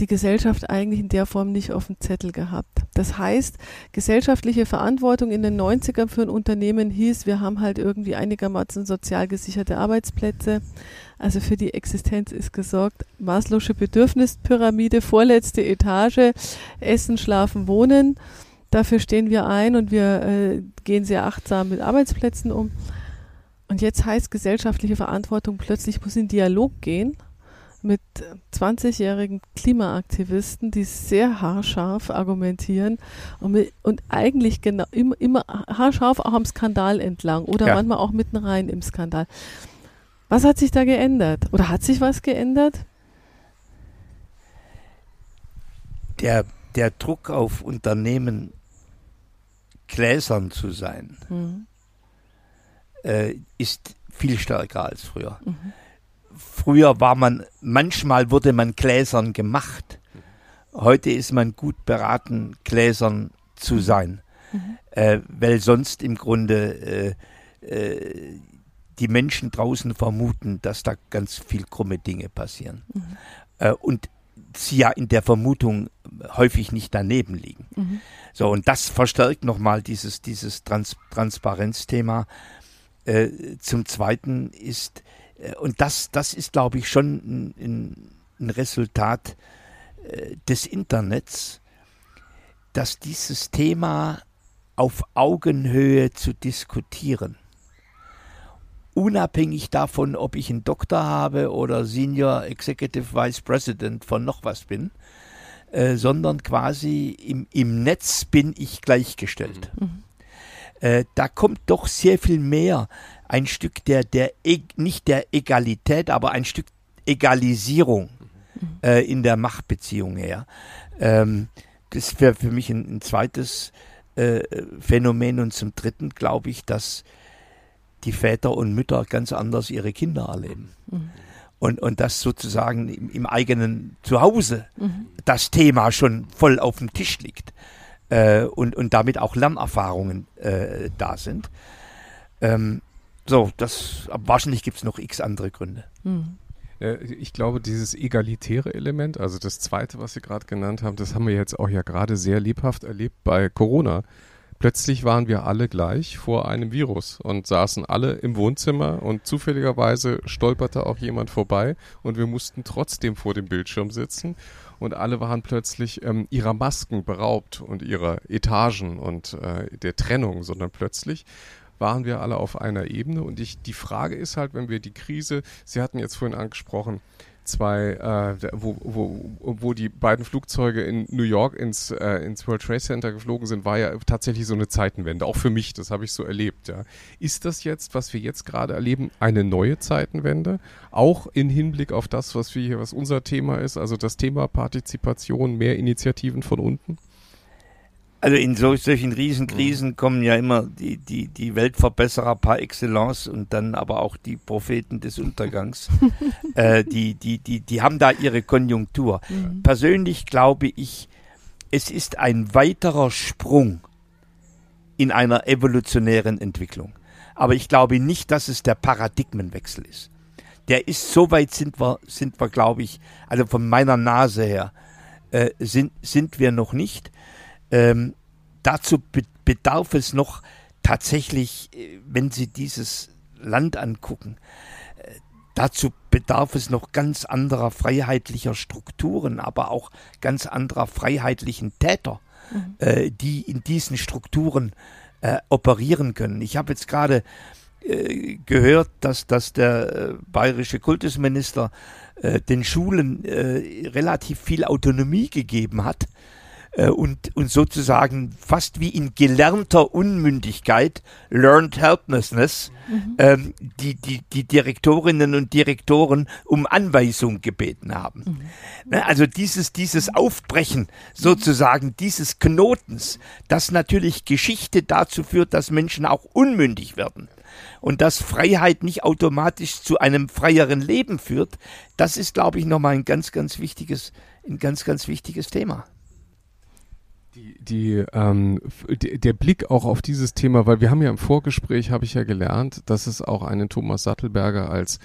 die Gesellschaft eigentlich in der Form nicht auf dem Zettel gehabt. Das heißt, gesellschaftliche Verantwortung in den 90ern für ein Unternehmen hieß, wir haben halt irgendwie einigermaßen sozial gesicherte Arbeitsplätze. Also für die Existenz ist gesorgt. Maßlose Bedürfnispyramide, vorletzte Etage, Essen, Schlafen, Wohnen. Dafür stehen wir ein und wir äh, gehen sehr achtsam mit Arbeitsplätzen um. Und jetzt heißt gesellschaftliche Verantwortung plötzlich muss in Dialog gehen mit 20-jährigen Klimaaktivisten, die sehr haarscharf argumentieren und, mit, und eigentlich genau immer, immer haarscharf auch am Skandal entlang oder ja. manchmal auch mitten rein im Skandal. Was hat sich da geändert? Oder hat sich was geändert? Der, der Druck auf Unternehmen gläsern zu sein, mhm. äh, ist viel stärker als früher. Mhm. Früher war man, manchmal wurde man gläsern gemacht. Heute ist man gut beraten, gläsern zu sein, mhm. äh, weil sonst im Grunde äh, äh, die Menschen draußen vermuten, dass da ganz viel krumme Dinge passieren. Mhm. Äh, und sie ja in der Vermutung häufig nicht daneben liegen. Mhm. So, und das verstärkt nochmal dieses, dieses Trans Transparenzthema. Äh, zum Zweiten ist, äh, und das, das ist, glaube ich, schon ein, ein Resultat äh, des Internets, dass dieses Thema auf Augenhöhe zu diskutieren unabhängig davon, ob ich einen Doktor habe oder Senior Executive Vice President von noch was bin, äh, sondern quasi im, im Netz bin ich gleichgestellt. Mhm. mhm. Äh, da kommt doch sehr viel mehr ein Stück der, der e nicht der Egalität, aber ein Stück Egalisierung mhm. äh, in der Machtbeziehung her. Ähm, das wäre für mich ein, ein zweites äh, Phänomen und zum dritten glaube ich, dass die Väter und Mütter ganz anders ihre Kinder erleben. Mhm. Und, und das sozusagen im, im eigenen Zuhause mhm. das Thema schon voll auf dem Tisch liegt äh, und, und damit auch Lernerfahrungen äh, da sind. Ähm, so, das wahrscheinlich gibt es noch x andere Gründe. Mhm. Ich glaube, dieses egalitäre Element, also das zweite, was Sie gerade genannt haben, das haben wir jetzt auch ja gerade sehr lebhaft erlebt bei Corona plötzlich waren wir alle gleich vor einem Virus und saßen alle im Wohnzimmer und zufälligerweise stolperte auch jemand vorbei und wir mussten trotzdem vor dem Bildschirm sitzen und alle waren plötzlich ähm, ihrer Masken beraubt und ihrer Etagen und äh, der Trennung, sondern plötzlich waren wir alle auf einer Ebene. Und ich, die Frage ist halt, wenn wir die Krise, Sie hatten jetzt vorhin angesprochen, zwei, äh, wo, wo, wo die beiden Flugzeuge in New York ins, äh, ins World Trade Center geflogen sind, war ja tatsächlich so eine Zeitenwende. Auch für mich, das habe ich so erlebt. Ja. Ist das jetzt, was wir jetzt gerade erleben, eine neue Zeitenwende? Auch in Hinblick auf das, was wir hier, was unser Thema ist, also das Thema Partizipation, mehr Initiativen von unten? Also in so, solchen Riesenkrisen mhm. kommen ja immer die, die, die Weltverbesserer par excellence und dann aber auch die Propheten des Untergangs. äh, die, die, die, die haben da ihre Konjunktur. Mhm. Persönlich glaube ich, es ist ein weiterer Sprung in einer evolutionären Entwicklung. Aber ich glaube nicht, dass es der Paradigmenwechsel ist. Der ist, so weit sind wir, sind wir, glaube ich, also von meiner Nase her, äh, sind, sind wir noch nicht. Ähm, dazu be bedarf es noch tatsächlich, äh, wenn Sie dieses Land angucken, äh, dazu bedarf es noch ganz anderer freiheitlicher Strukturen, aber auch ganz anderer freiheitlichen Täter, mhm. äh, die in diesen Strukturen äh, operieren können. Ich habe jetzt gerade äh, gehört, dass, dass der bayerische Kultusminister den Schulen relativ viel Autonomie gegeben hat äh, und, und sozusagen fast wie in gelernter Unmündigkeit, learned helplessness, mhm. ähm, die, die, die Direktorinnen und Direktoren um Anweisung gebeten haben. Mhm. Ne, also dieses, dieses Aufbrechen sozusagen dieses Knotens, das natürlich Geschichte dazu führt, dass Menschen auch unmündig werden und dass Freiheit nicht automatisch zu einem freieren Leben führt, das ist, glaube ich, nochmal ein ganz, ganz wichtiges, ein ganz, ganz wichtiges Thema. Die, die, ähm, die, der Blick auch auf dieses Thema, weil wir haben ja im Vorgespräch, habe ich ja gelernt, dass es auch einen Thomas Sattelberger als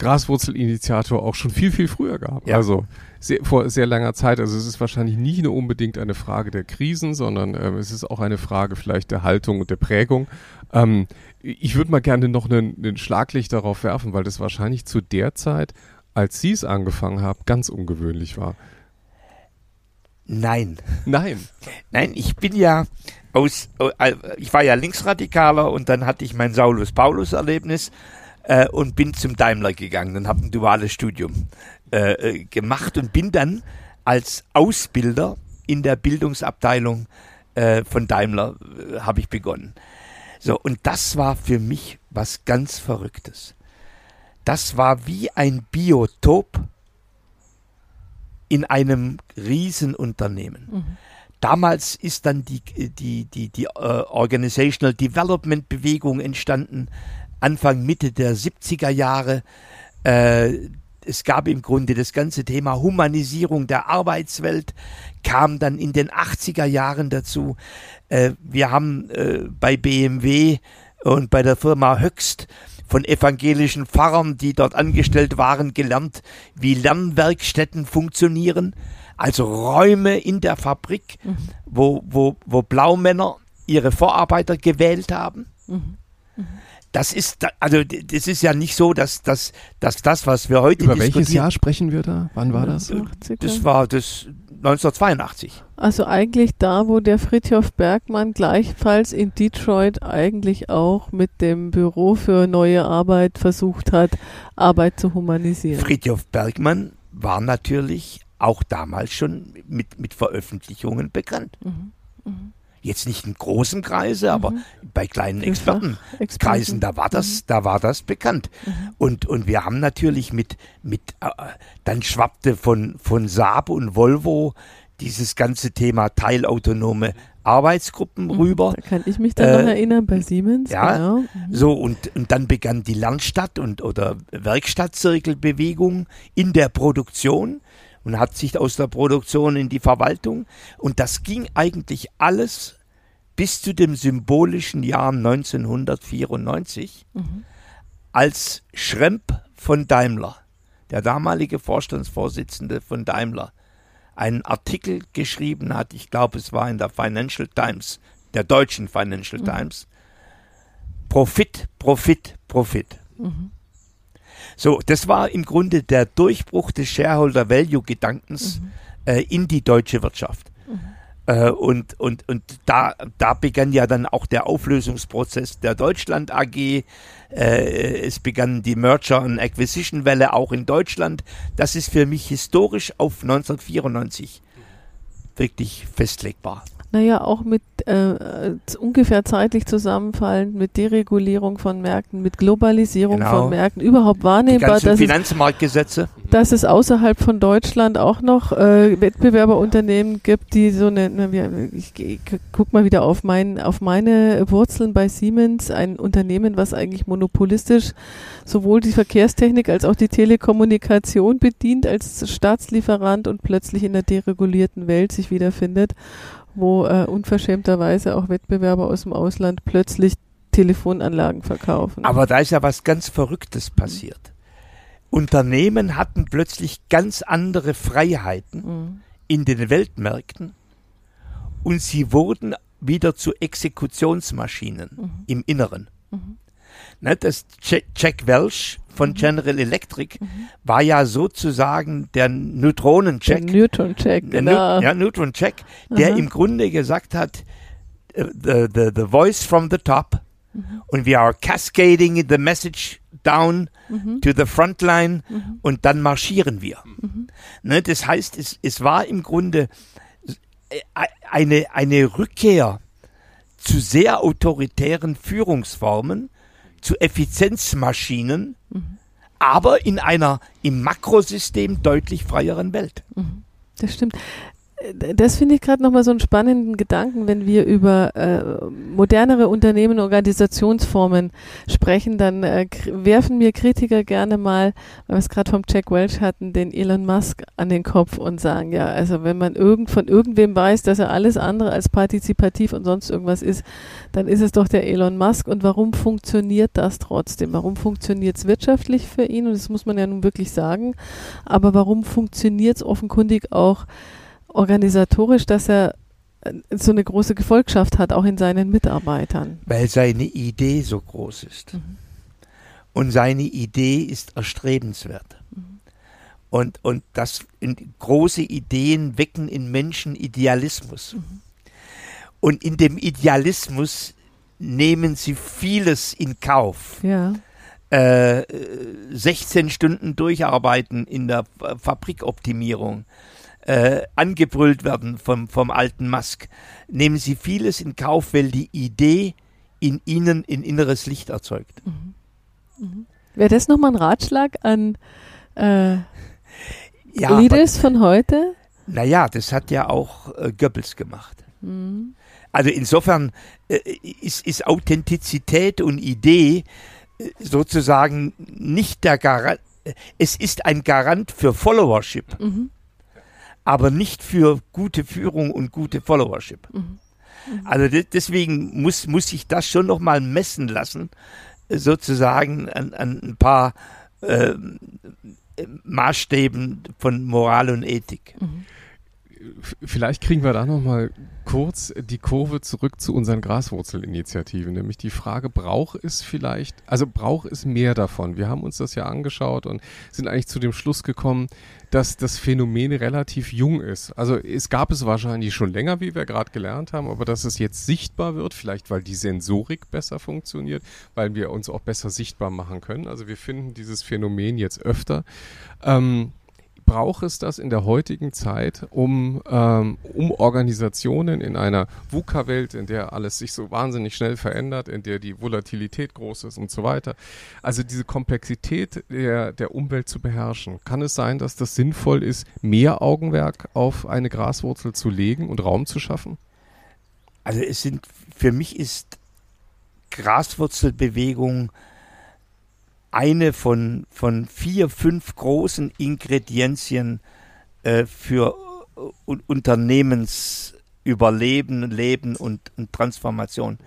Graswurzelinitiator auch schon viel, viel früher gab. Ja. Also sehr, vor sehr langer Zeit. Also es ist wahrscheinlich nicht nur unbedingt eine Frage der Krisen, sondern ähm, es ist auch eine Frage vielleicht der Haltung und der Prägung. Ähm, ich würde mal gerne noch einen, einen Schlaglicht darauf werfen, weil das wahrscheinlich zu der Zeit, als Sie es angefangen haben, ganz ungewöhnlich war. Nein. Nein. Nein, ich bin ja aus, äh, ich war ja Linksradikaler und dann hatte ich mein Saulus-Paulus-Erlebnis äh, und bin zum Daimler gegangen und habe ein duales Studium äh, äh, gemacht und bin dann als Ausbilder in der Bildungsabteilung äh, von Daimler äh, habe ich begonnen. So, und das war für mich was ganz Verrücktes. Das war wie ein Biotop in einem Riesenunternehmen. Mhm. Damals ist dann die, die, die, die uh, Organizational Development Bewegung entstanden, Anfang, Mitte der 70er Jahre. Äh, es gab im Grunde das ganze Thema Humanisierung der Arbeitswelt, kam dann in den 80er Jahren dazu. Äh, wir haben äh, bei BMW und bei der Firma Höchst von evangelischen Pfarrern, die dort angestellt waren, gelernt, wie Lernwerkstätten funktionieren. Also Räume in der Fabrik, mhm. wo, wo, wo Blaumänner ihre Vorarbeiter gewählt haben. Mhm. Mhm. Das ist, also das ist ja nicht so, dass, dass, dass das, was wir heute Über welches Jahr sprechen wir da? Wann war das? Das war das 1982. Also eigentlich da, wo der Fritjof Bergmann gleichfalls in Detroit eigentlich auch mit dem Büro für neue Arbeit versucht hat, Arbeit zu humanisieren. Fritjof Bergmann war natürlich auch damals schon mit, mit Veröffentlichungen bekannt. Mhm. Mhm. Jetzt nicht in großen Kreise, aber mhm. bei kleinen Expertenkreisen, da war das, mhm. da war das bekannt. Mhm. Und, und wir haben natürlich mit, mit, äh, dann schwappte von, von Saab und Volvo dieses ganze Thema teilautonome Arbeitsgruppen mhm. rüber. Da kann ich mich da äh, noch erinnern bei Siemens. Ja, genau. Mhm. so und, und dann begann die Lernstadt und oder Werkstattzirkelbewegung in der Produktion und hat sich aus der Produktion in die Verwaltung. Und das ging eigentlich alles bis zu dem symbolischen Jahr 1994, mhm. als Schremp von Daimler, der damalige Vorstandsvorsitzende von Daimler, einen Artikel geschrieben hat, ich glaube es war in der Financial Times der deutschen Financial mhm. Times, Profit, Profit, Profit. Mhm. So, das war im Grunde der Durchbruch des Shareholder Value Gedankens mhm. äh, in die deutsche Wirtschaft. Mhm. Äh, und und, und da, da begann ja dann auch der Auflösungsprozess der Deutschland AG. Äh, es begann die Merger- und Acquisition-Welle auch in Deutschland. Das ist für mich historisch auf 1994 wirklich festlegbar. Naja, auch mit äh, ungefähr zeitlich zusammenfallend mit Deregulierung von Märkten, mit Globalisierung genau. von Märkten, überhaupt wahrnehmbar. Die dass Finanzmarktgesetze. Es, dass es außerhalb von Deutschland auch noch äh, Wettbewerberunternehmen gibt, die so eine, ich, ich guck mal wieder auf, mein, auf meine Wurzeln bei Siemens, ein Unternehmen, was eigentlich monopolistisch sowohl die Verkehrstechnik als auch die Telekommunikation bedient als Staatslieferant und plötzlich in der deregulierten Welt sich wiederfindet wo äh, unverschämterweise auch Wettbewerber aus dem Ausland plötzlich Telefonanlagen verkaufen. Aber da ist ja was ganz Verrücktes passiert. Mhm. Unternehmen hatten plötzlich ganz andere Freiheiten mhm. in den Weltmärkten und sie wurden wieder zu Exekutionsmaschinen mhm. im Inneren. Mhm. Ne, das Jack Welch von mhm. General Electric mhm. war ja sozusagen der Neutronencheck. Der Neutron-Check, genau. ja, Neutron-Check, der im Grunde gesagt hat, äh, the, the, the voice from the top mhm. und we are cascading the message down mhm. to the frontline mhm. und dann marschieren wir. Mhm. Ne, das heißt, es, es war im Grunde äh, eine, eine Rückkehr zu sehr autoritären Führungsformen, zu Effizienzmaschinen, mhm. aber in einer im Makrosystem deutlich freieren Welt. Mhm. Das stimmt das finde ich gerade nochmal so einen spannenden Gedanken, wenn wir über äh, modernere Unternehmen, Organisationsformen sprechen, dann äh, werfen mir Kritiker gerne mal, weil wir es gerade vom Jack Welch hatten, den Elon Musk an den Kopf und sagen, ja, also wenn man irgend von irgendwem weiß, dass er alles andere als partizipativ und sonst irgendwas ist, dann ist es doch der Elon Musk. Und warum funktioniert das trotzdem? Warum funktioniert es wirtschaftlich für ihn? Und das muss man ja nun wirklich sagen. Aber warum funktioniert es offenkundig auch organisatorisch, dass er äh, so eine große Gefolgschaft hat, auch in seinen Mitarbeitern. Weil seine Idee so groß ist. Mhm. Und seine Idee ist erstrebenswert. Mhm. Und, und das in, große Ideen wecken in Menschen Idealismus. Mhm. Und in dem Idealismus nehmen sie vieles in Kauf. Ja. Äh, 16 Stunden durcharbeiten in der Fabrikoptimierung äh, angebrüllt werden vom, vom alten Musk, nehmen sie vieles in Kauf, weil die Idee in ihnen ein inneres Licht erzeugt. Mhm. Mhm. Wäre das nochmal ein Ratschlag an äh, ja, Leaders aber, von heute? Naja, das hat ja auch äh, Goebbels gemacht. Mhm. Also insofern äh, ist, ist Authentizität und Idee äh, sozusagen nicht der Garant, äh, es ist ein Garant für Followership. Mhm aber nicht für gute Führung und gute Followership. Mhm. Mhm. Also de deswegen muss, muss ich das schon nochmal messen lassen, sozusagen an, an ein paar äh, Maßstäben von Moral und Ethik. Mhm. Vielleicht kriegen wir da nochmal kurz die Kurve zurück zu unseren Graswurzelinitiativen, nämlich die Frage, braucht es vielleicht, also braucht es mehr davon? Wir haben uns das ja angeschaut und sind eigentlich zu dem Schluss gekommen, dass das Phänomen relativ jung ist. Also es gab es wahrscheinlich schon länger, wie wir gerade gelernt haben, aber dass es jetzt sichtbar wird, vielleicht weil die Sensorik besser funktioniert, weil wir uns auch besser sichtbar machen können. Also wir finden dieses Phänomen jetzt öfter. Ähm, braucht es das in der heutigen Zeit, um, ähm, um Organisationen in einer VUCA-Welt, in der alles sich so wahnsinnig schnell verändert, in der die Volatilität groß ist und so weiter. Also diese Komplexität der, der Umwelt zu beherrschen. Kann es sein, dass das sinnvoll ist, mehr Augenmerk auf eine Graswurzel zu legen und Raum zu schaffen? Also es sind, für mich ist Graswurzelbewegung eine von, von vier, fünf großen Ingredienzien äh, für uh, Unternehmensüberleben, Leben und, und Transformation.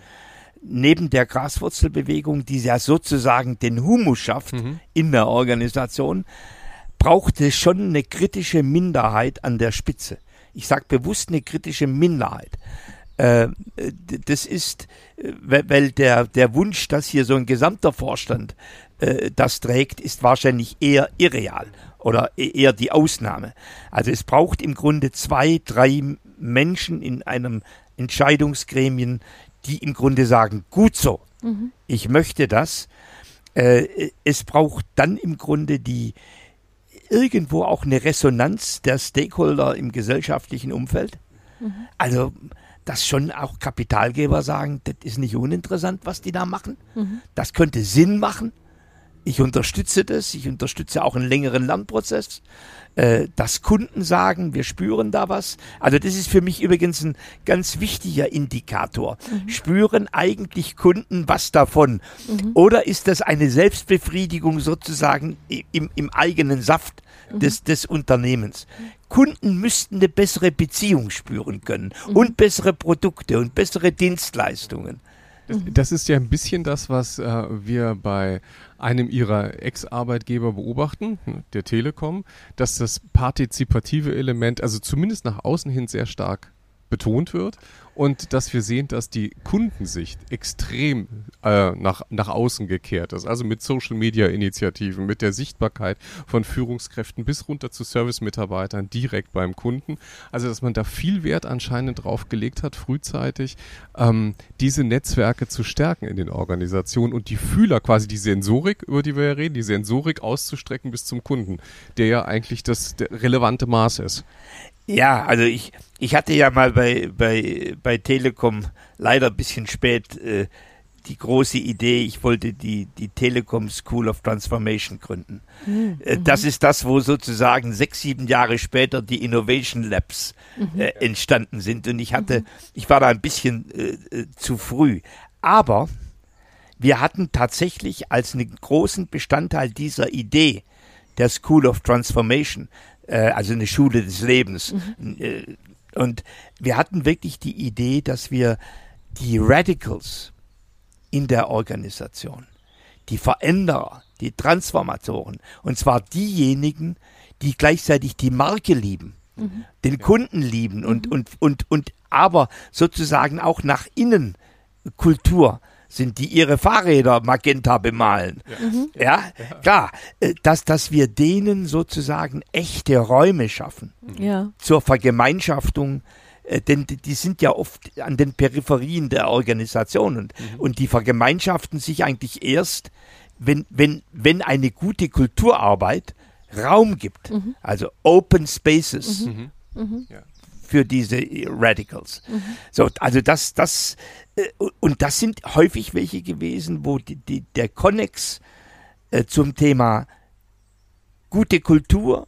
Neben der Graswurzelbewegung, die ja sozusagen den Humus schafft mhm. in der Organisation, braucht es schon eine kritische Minderheit an der Spitze. Ich sage bewusst eine kritische Minderheit. Äh, das ist, äh, weil der, der Wunsch, dass hier so ein gesamter Vorstand äh, das trägt, ist wahrscheinlich eher irreal oder e-, eher die Ausnahme. Also es braucht im Grunde zwei, drei Menschen in einem Entscheidungsgremien, die im Grunde sagen, gut so, mhm. ich möchte das. Es braucht dann im Grunde die irgendwo auch eine Resonanz der Stakeholder im gesellschaftlichen Umfeld. Mhm. Also dass schon auch Kapitalgeber sagen, das ist nicht uninteressant, was die da machen. Mhm. Das könnte Sinn machen. Ich unterstütze das. Ich unterstütze auch einen längeren Lernprozess. Äh, dass Kunden sagen, wir spüren da was. Also das ist für mich übrigens ein ganz wichtiger Indikator. Mhm. Spüren eigentlich Kunden was davon? Mhm. Oder ist das eine Selbstbefriedigung sozusagen im, im eigenen Saft. Des, des Unternehmens? Kunden müssten eine bessere Beziehung spüren können mhm. und bessere Produkte und bessere Dienstleistungen. Das, das, ist ja ein bisschen das, was äh, wir bei einem ihrer Ex-Arbeitgeber beobachten, ne, der Telekom, dass das partizipative Element, also zumindest nach außen hin sehr stark betont wird und dass wir sehen, dass die Kundensicht extrem äh, nach, nach außen gekehrt ist. Also mit Social Media Initiativen, mit der Sichtbarkeit von Führungskräften bis runter zu Service-Mitarbeitern direkt beim Kunden. Also dass man da viel Wert anscheinend drauf gelegt hat, frühzeitig ähm, diese Netzwerke zu stärken in den Organisationen und die Fühler, quasi die Sensorik, über die wir ja reden, die Sensorik auszustrecken bis zum Kunden, der ja eigentlich das relevante Maß ist. Ja, also ich, ich hatte ja mal bei, bei, bei Telekom leider ein bisschen spät äh, die große Idee, ich wollte die, die Telekom School of Transformation gründen. Mhm. Äh, das ist das, wo sozusagen sechs, sieben Jahre später die Innovation Labs mhm. äh, entstanden sind. Und ich hatte, mhm. ich war da ein bisschen äh, äh, zu früh. Aber wir hatten tatsächlich als einen großen Bestandteil dieser Idee der School of Transformation äh, also eine Schule des Lebens. Mhm. Äh, und wir hatten wirklich die Idee, dass wir die Radicals in der Organisation, die Veränderer, die Transformatoren, und zwar diejenigen, die gleichzeitig die Marke lieben, mhm. den Kunden lieben und, mhm. und, und, und aber sozusagen auch nach innen Kultur sind, die ihre Fahrräder magenta bemalen. Ja, mhm. ja? klar, äh, dass, dass wir denen sozusagen echte Räume schaffen ja. zur Vergemeinschaftung äh, denn die sind ja oft an den Peripherien der Organisationen mhm. und die vergemeinschaften sich eigentlich erst, wenn, wenn, wenn eine gute Kulturarbeit Raum gibt, mhm. also Open Spaces mhm. mhm. Für diese Radicals. Mhm. So, also das, das, äh, und das sind häufig welche gewesen, wo die, die, der Konnex äh, zum Thema gute Kultur,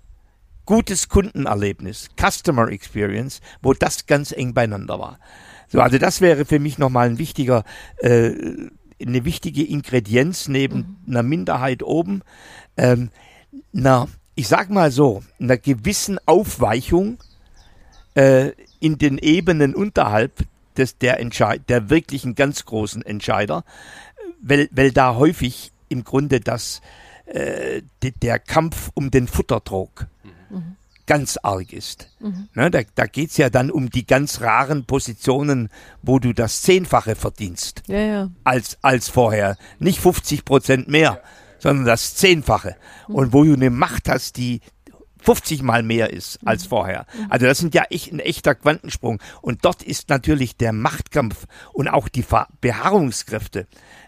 gutes Kundenerlebnis, Customer Experience, wo das ganz eng beieinander war. So, also das wäre für mich nochmal ein wichtiger, äh, eine wichtige Ingredienz neben mhm. einer Minderheit oben. Ähm, na, ich sag mal so, einer gewissen Aufweichung äh, in den Ebenen unterhalb des, der, Entscheid der wirklichen ganz großen Entscheider, weil, weil da häufig im Grunde das, äh, de, der Kampf um den Futtertrog mhm. ganz arg ist. Mhm. Ne, da da geht es ja dann um die ganz raren Positionen, wo du das Zehnfache verdienst ja, ja. Als, als vorher. Nicht 50 Prozent mehr, sondern das Zehnfache. Mhm. Und wo du eine Macht hast, die 50 mal mehr ist als mhm. vorher. Mhm. Also das sind ja echt ein echter Quantensprung. Und dort ist natürlich der Machtkampf und auch die Beharrungskräfte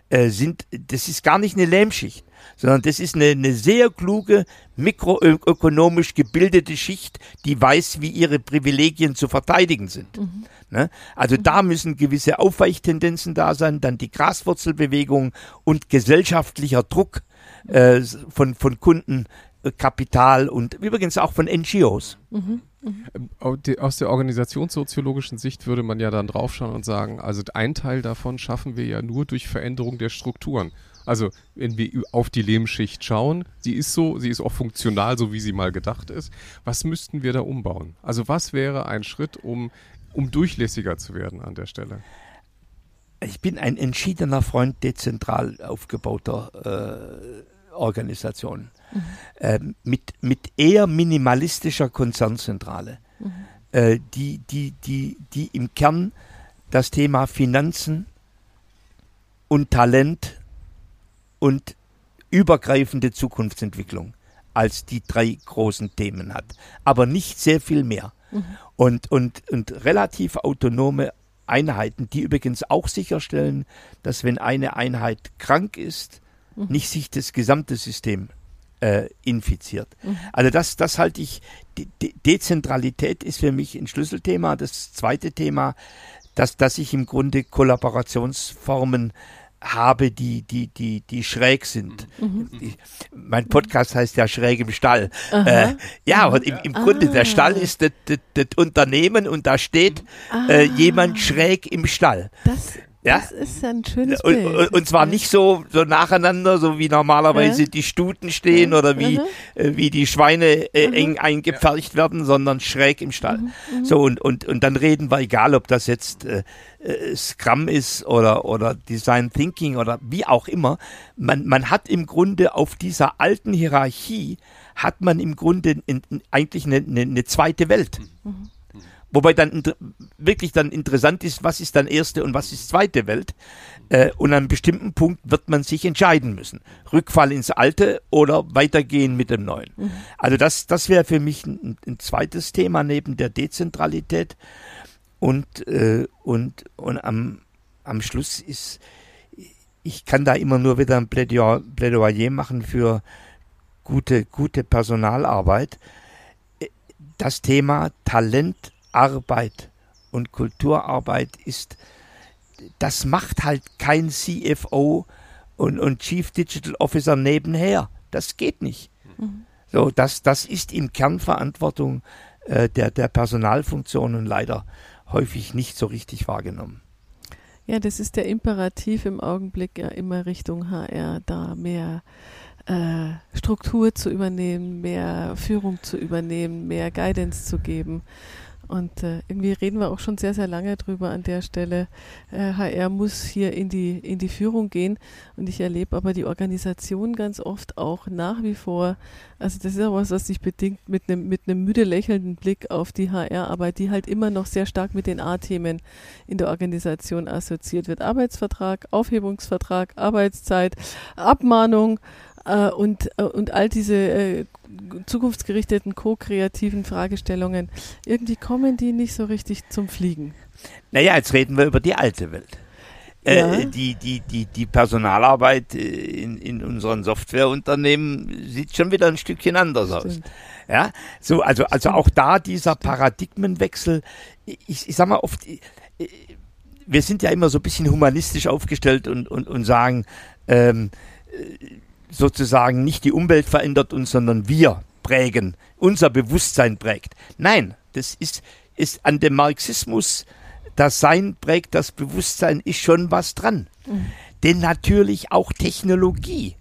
äh, sind, das ist gar nicht eine Lähmschicht, sondern das ist eine, eine sehr kluge, mikroökonomisch gebildete Schicht, die weiß, wie ihre Privilegien zu verteidigen sind. Mhm. Ne? Also mhm. da müssen gewisse Aufweichtendenzen da sein, dann die Graswurzelbewegung und gesellschaftlicher Druck äh, von, von Kunden Kapital und übrigens auch von NGOs. Mhm. Mhm. Aus der organisationssoziologischen Sicht würde man ja dann draufschauen und sagen, also ein Teil davon schaffen wir ja nur durch Veränderung der Strukturen. Also wenn wir auf die Lehmschicht schauen, sie ist so, sie ist auch funktional, so wie sie mal gedacht ist. Was müssten wir da umbauen? Also was wäre ein Schritt, um, um durchlässiger zu werden an der Stelle? Ich bin ein entschiedener Freund dezentral aufgebauter äh, Organisationen mhm. äh, mit, mit eher minimalistischer Konzernzentrale, mhm. äh, die, die, die, die im Kern das Thema Finanzen und Talent und übergreifende Zukunftsentwicklung als die drei großen Themen hat, aber nicht sehr viel mehr. Mhm. Und, und, und relativ autonome Einheiten, die übrigens auch sicherstellen, dass wenn eine Einheit krank ist, mhm. nicht sich das gesamte System äh, infiziert. Mhm. Also das, das halte ich, De De Dezentralität ist für mich ein Schlüsselthema. Das zweite Thema, dass, dass ich im Grunde Kollaborationsformen habe, die, die, die, die schräg sind. Mhm. Die, mein Podcast heißt ja Schräg im Stall. Äh, ja, aber im, im Grunde, der Stall ah. ist das, das, das Unternehmen und da steht ah. äh, jemand schräg im Stall. Das, ja? Das ist ein schönes Bild. Und, und zwar nicht so, so nacheinander, so wie normalerweise ja. die Stuten stehen ja. oder wie, mhm. äh, wie die Schweine äh, mhm. eng eingepfercht werden, sondern schräg im Stall. Mhm. mhm. So, und, und, und dann reden wir, egal ob das jetzt äh, äh, Scrum ist oder, oder Design Thinking oder wie auch immer, man, man hat im Grunde auf dieser alten Hierarchie, hat man im Grunde in, in, eigentlich eine, eine, eine zweite Welt. Mhm. Wobei dann wirklich dann interessant ist, was ist dann erste und was ist zweite Welt. Äh, und an einem bestimmten Punkt wird man sich entscheiden müssen. Rückfall ins Alte oder weitergehen mit dem Neuen. Mhm. Also das, das wäre für mich ein, ein, zweites Thema neben der Dezentralität. Und, äh, und, und am, am Schluss ist, ich kann da immer nur wieder ein Plädoyer, Plädoyer machen für gute, gute Personalarbeit. Äh, das Thema Talent Arbeit und Kulturarbeit ist, das macht halt kein CFO und, und Chief Digital Officer nebenher. Das geht nicht. Mhm. So, das, das ist im Kern Verantwortung äh, der, der Personalfunktion und leider häufig nicht so richtig wahrgenommen. Ja, das ist der Imperativ im Augenblick ja immer Richtung HR, da mehr äh, Struktur zu übernehmen, mehr Führung zu übernehmen, mehr Guidance zu geben. Und äh, irgendwie reden wir auch schon sehr, sehr lange drüber an der Stelle. Äh, HR muss hier in die, in die Führung gehen. Und ich erlebe aber die Organisation ganz oft auch nach wie vor. Also das ist auch was, was sich bedingt mit einem mit einem müde lächelnden Blick auf die HR-Arbeit, die halt immer noch sehr stark mit den A-Themen in der Organisation assoziiert wird. Arbeitsvertrag, Aufhebungsvertrag, Arbeitszeit, Abmahnung äh, und, äh, und all diese äh, zukunftsgerichteten, co-kreativen Fragestellungen, irgendwie kommen die nicht so richtig zum Fliegen. Naja, jetzt reden wir über die alte Welt. Äh, ja. die, die, die, die Personalarbeit äh, in, in unseren Softwareunternehmen sieht schon wieder ein Stückchen anders Stimmt. aus. Ja, so, also, also auch da dieser Paradigmenwechsel. Ich, ich sag mal oft, äh, wir sind ja immer so ein bisschen humanistisch aufgestellt und, und, und sagen, ähm, sozusagen nicht die Umwelt verändert uns, sondern wir prägen, unser Bewusstsein prägt. Nein, das ist, ist an dem Marxismus, das Sein prägt das Bewusstsein, ist schon was dran. Mhm. Denn natürlich auch Technologie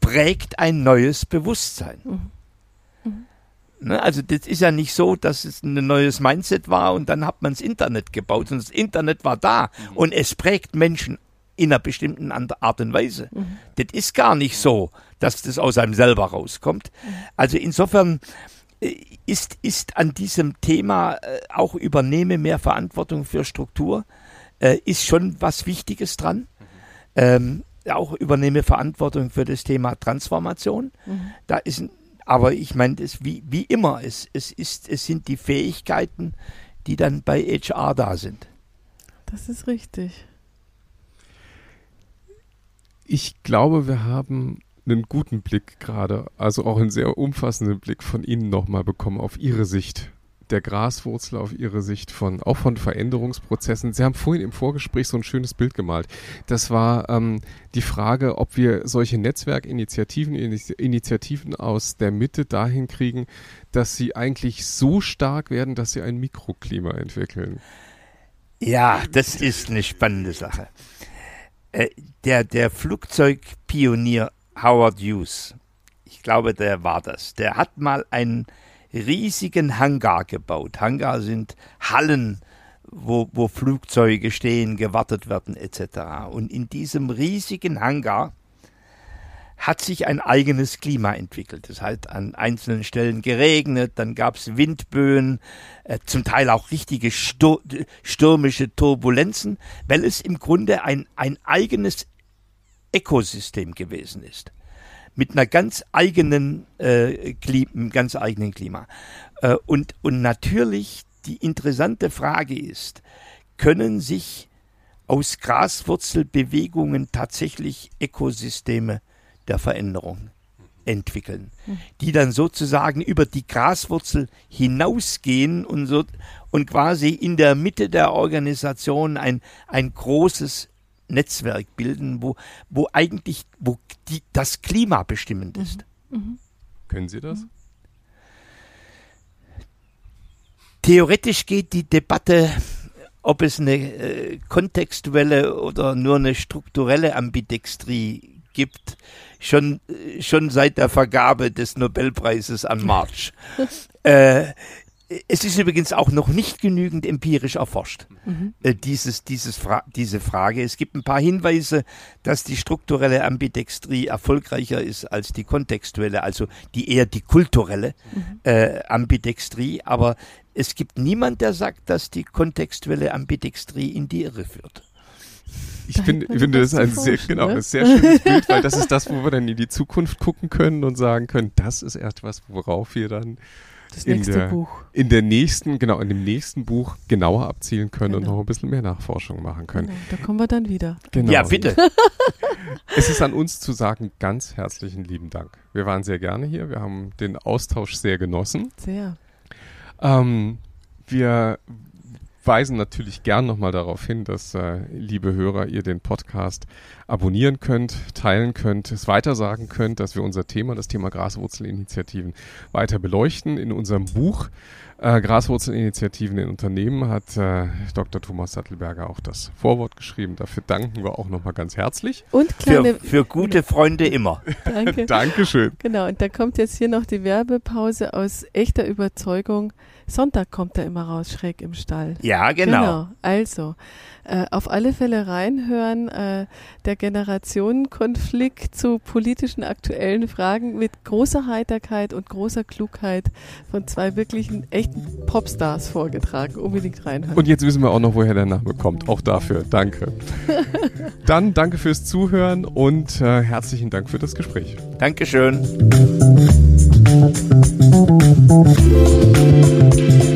prägt ein neues Bewusstsein. Mhm. Mhm. Ne, also das ist ja nicht so, dass es ein neues Mindset war und dann hat man das Internet gebaut, sondern das Internet war da mhm. und es prägt Menschen in einer bestimmten Art und Weise. Mhm. Das ist gar nicht so, dass das aus einem selber rauskommt. Also insofern äh, ist, ist an diesem Thema äh, auch übernehme mehr Verantwortung für Struktur, äh, ist schon was Wichtiges dran. Ähm, auch übernehme Verantwortung für das Thema Transformation. Mhm. Da ist, aber ich meine, wie, wie immer, es, es, ist, es sind die Fähigkeiten, die dann bei HR da sind. Das ist richtig. Ich glaube, wir haben einen guten Blick gerade, also auch einen sehr umfassenden Blick von Ihnen nochmal bekommen auf Ihre Sicht der Graswurzel, auf Ihre Sicht von, auch von Veränderungsprozessen. Sie haben vorhin im Vorgespräch so ein schönes Bild gemalt. Das war ähm, die Frage, ob wir solche Netzwerkinitiativen, Initiativen aus der Mitte dahin kriegen, dass sie eigentlich so stark werden, dass sie ein Mikroklima entwickeln. Ja, das ist eine spannende Sache. Äh, der, der Flugzeugpionier Howard Hughes, ich glaube, der war das, der hat mal einen riesigen Hangar gebaut. Hangar sind Hallen, wo, wo Flugzeuge stehen, gewartet werden etc. Und in diesem riesigen Hangar hat sich ein eigenes Klima entwickelt. Es hat an einzelnen Stellen geregnet, dann gab es Windböen, äh, zum Teil auch richtige Stur stürmische Turbulenzen, weil es im Grunde ein, ein eigenes Ökosystem gewesen ist. Mit einer ganz eigenen, äh, Klima, ganz eigenen Klima. Äh, und, und natürlich die interessante Frage ist, können sich aus Graswurzelbewegungen tatsächlich Ökosysteme der Veränderung entwickeln, die dann sozusagen über die Graswurzel hinausgehen und so und quasi in der Mitte der Organisation ein, ein großes Netzwerk bilden, wo, wo eigentlich wo die, das Klima bestimmend ist. Mhm. Mhm. Können Sie das? Theoretisch geht die Debatte, ob es eine äh, kontextuelle oder nur eine strukturelle Ambidextrie gibt, schon, schon seit der Vergabe des Nobelpreises an March. äh, es ist übrigens auch noch nicht genügend empirisch erforscht, mhm. äh, dieses, dieses Fra diese Frage. Es gibt ein paar Hinweise, dass die strukturelle Ambidextrie erfolgreicher ist als die kontextuelle, also die eher die kulturelle mhm. äh, Ambidextrie. Aber es gibt niemand, der sagt, dass die kontextuelle Ambidextrie in die Irre führt. Ich finde, ich finde das ein sehr, genau, ne? ein sehr schönes Bild, weil das ist das, wo wir dann in die Zukunft gucken können und sagen können, das ist etwas, worauf wir dann das in nächste der, Buch. in der nächsten, genau, in dem nächsten Buch genauer abzielen können genau. und noch ein bisschen mehr Nachforschung machen können. Genau, da kommen wir dann wieder. Genau. Ja, bitte. es ist an uns zu sagen, ganz herzlichen lieben Dank. Wir waren sehr gerne hier, wir haben den Austausch sehr genossen. Sehr. Ähm, wir weisen natürlich gern nochmal darauf hin, dass, äh, liebe Hörer, ihr den Podcast abonnieren könnt, teilen könnt, es weitersagen könnt, dass wir unser Thema, das Thema Graswurzelinitiativen, weiter beleuchten. In unserem Buch äh, Graswurzelinitiativen in Unternehmen hat äh, Dr. Thomas Sattelberger auch das Vorwort geschrieben. Dafür danken wir auch nochmal ganz herzlich. Und kleine, für, für gute Freunde immer. Danke. Dankeschön. Genau, und da kommt jetzt hier noch die Werbepause aus echter Überzeugung. Sonntag kommt er immer raus, schräg im Stall. Ja, genau. Genau, also äh, auf alle Fälle reinhören. Äh, der Generationenkonflikt zu politischen aktuellen Fragen mit großer Heiterkeit und großer Klugheit von zwei wirklichen echten Popstars vorgetragen. Unbedingt reinhören. Und jetzt wissen wir auch noch, woher der Name kommt. Auch dafür danke. Dann danke fürs Zuhören und äh, herzlichen Dank für das Gespräch. Dankeschön. Thank you.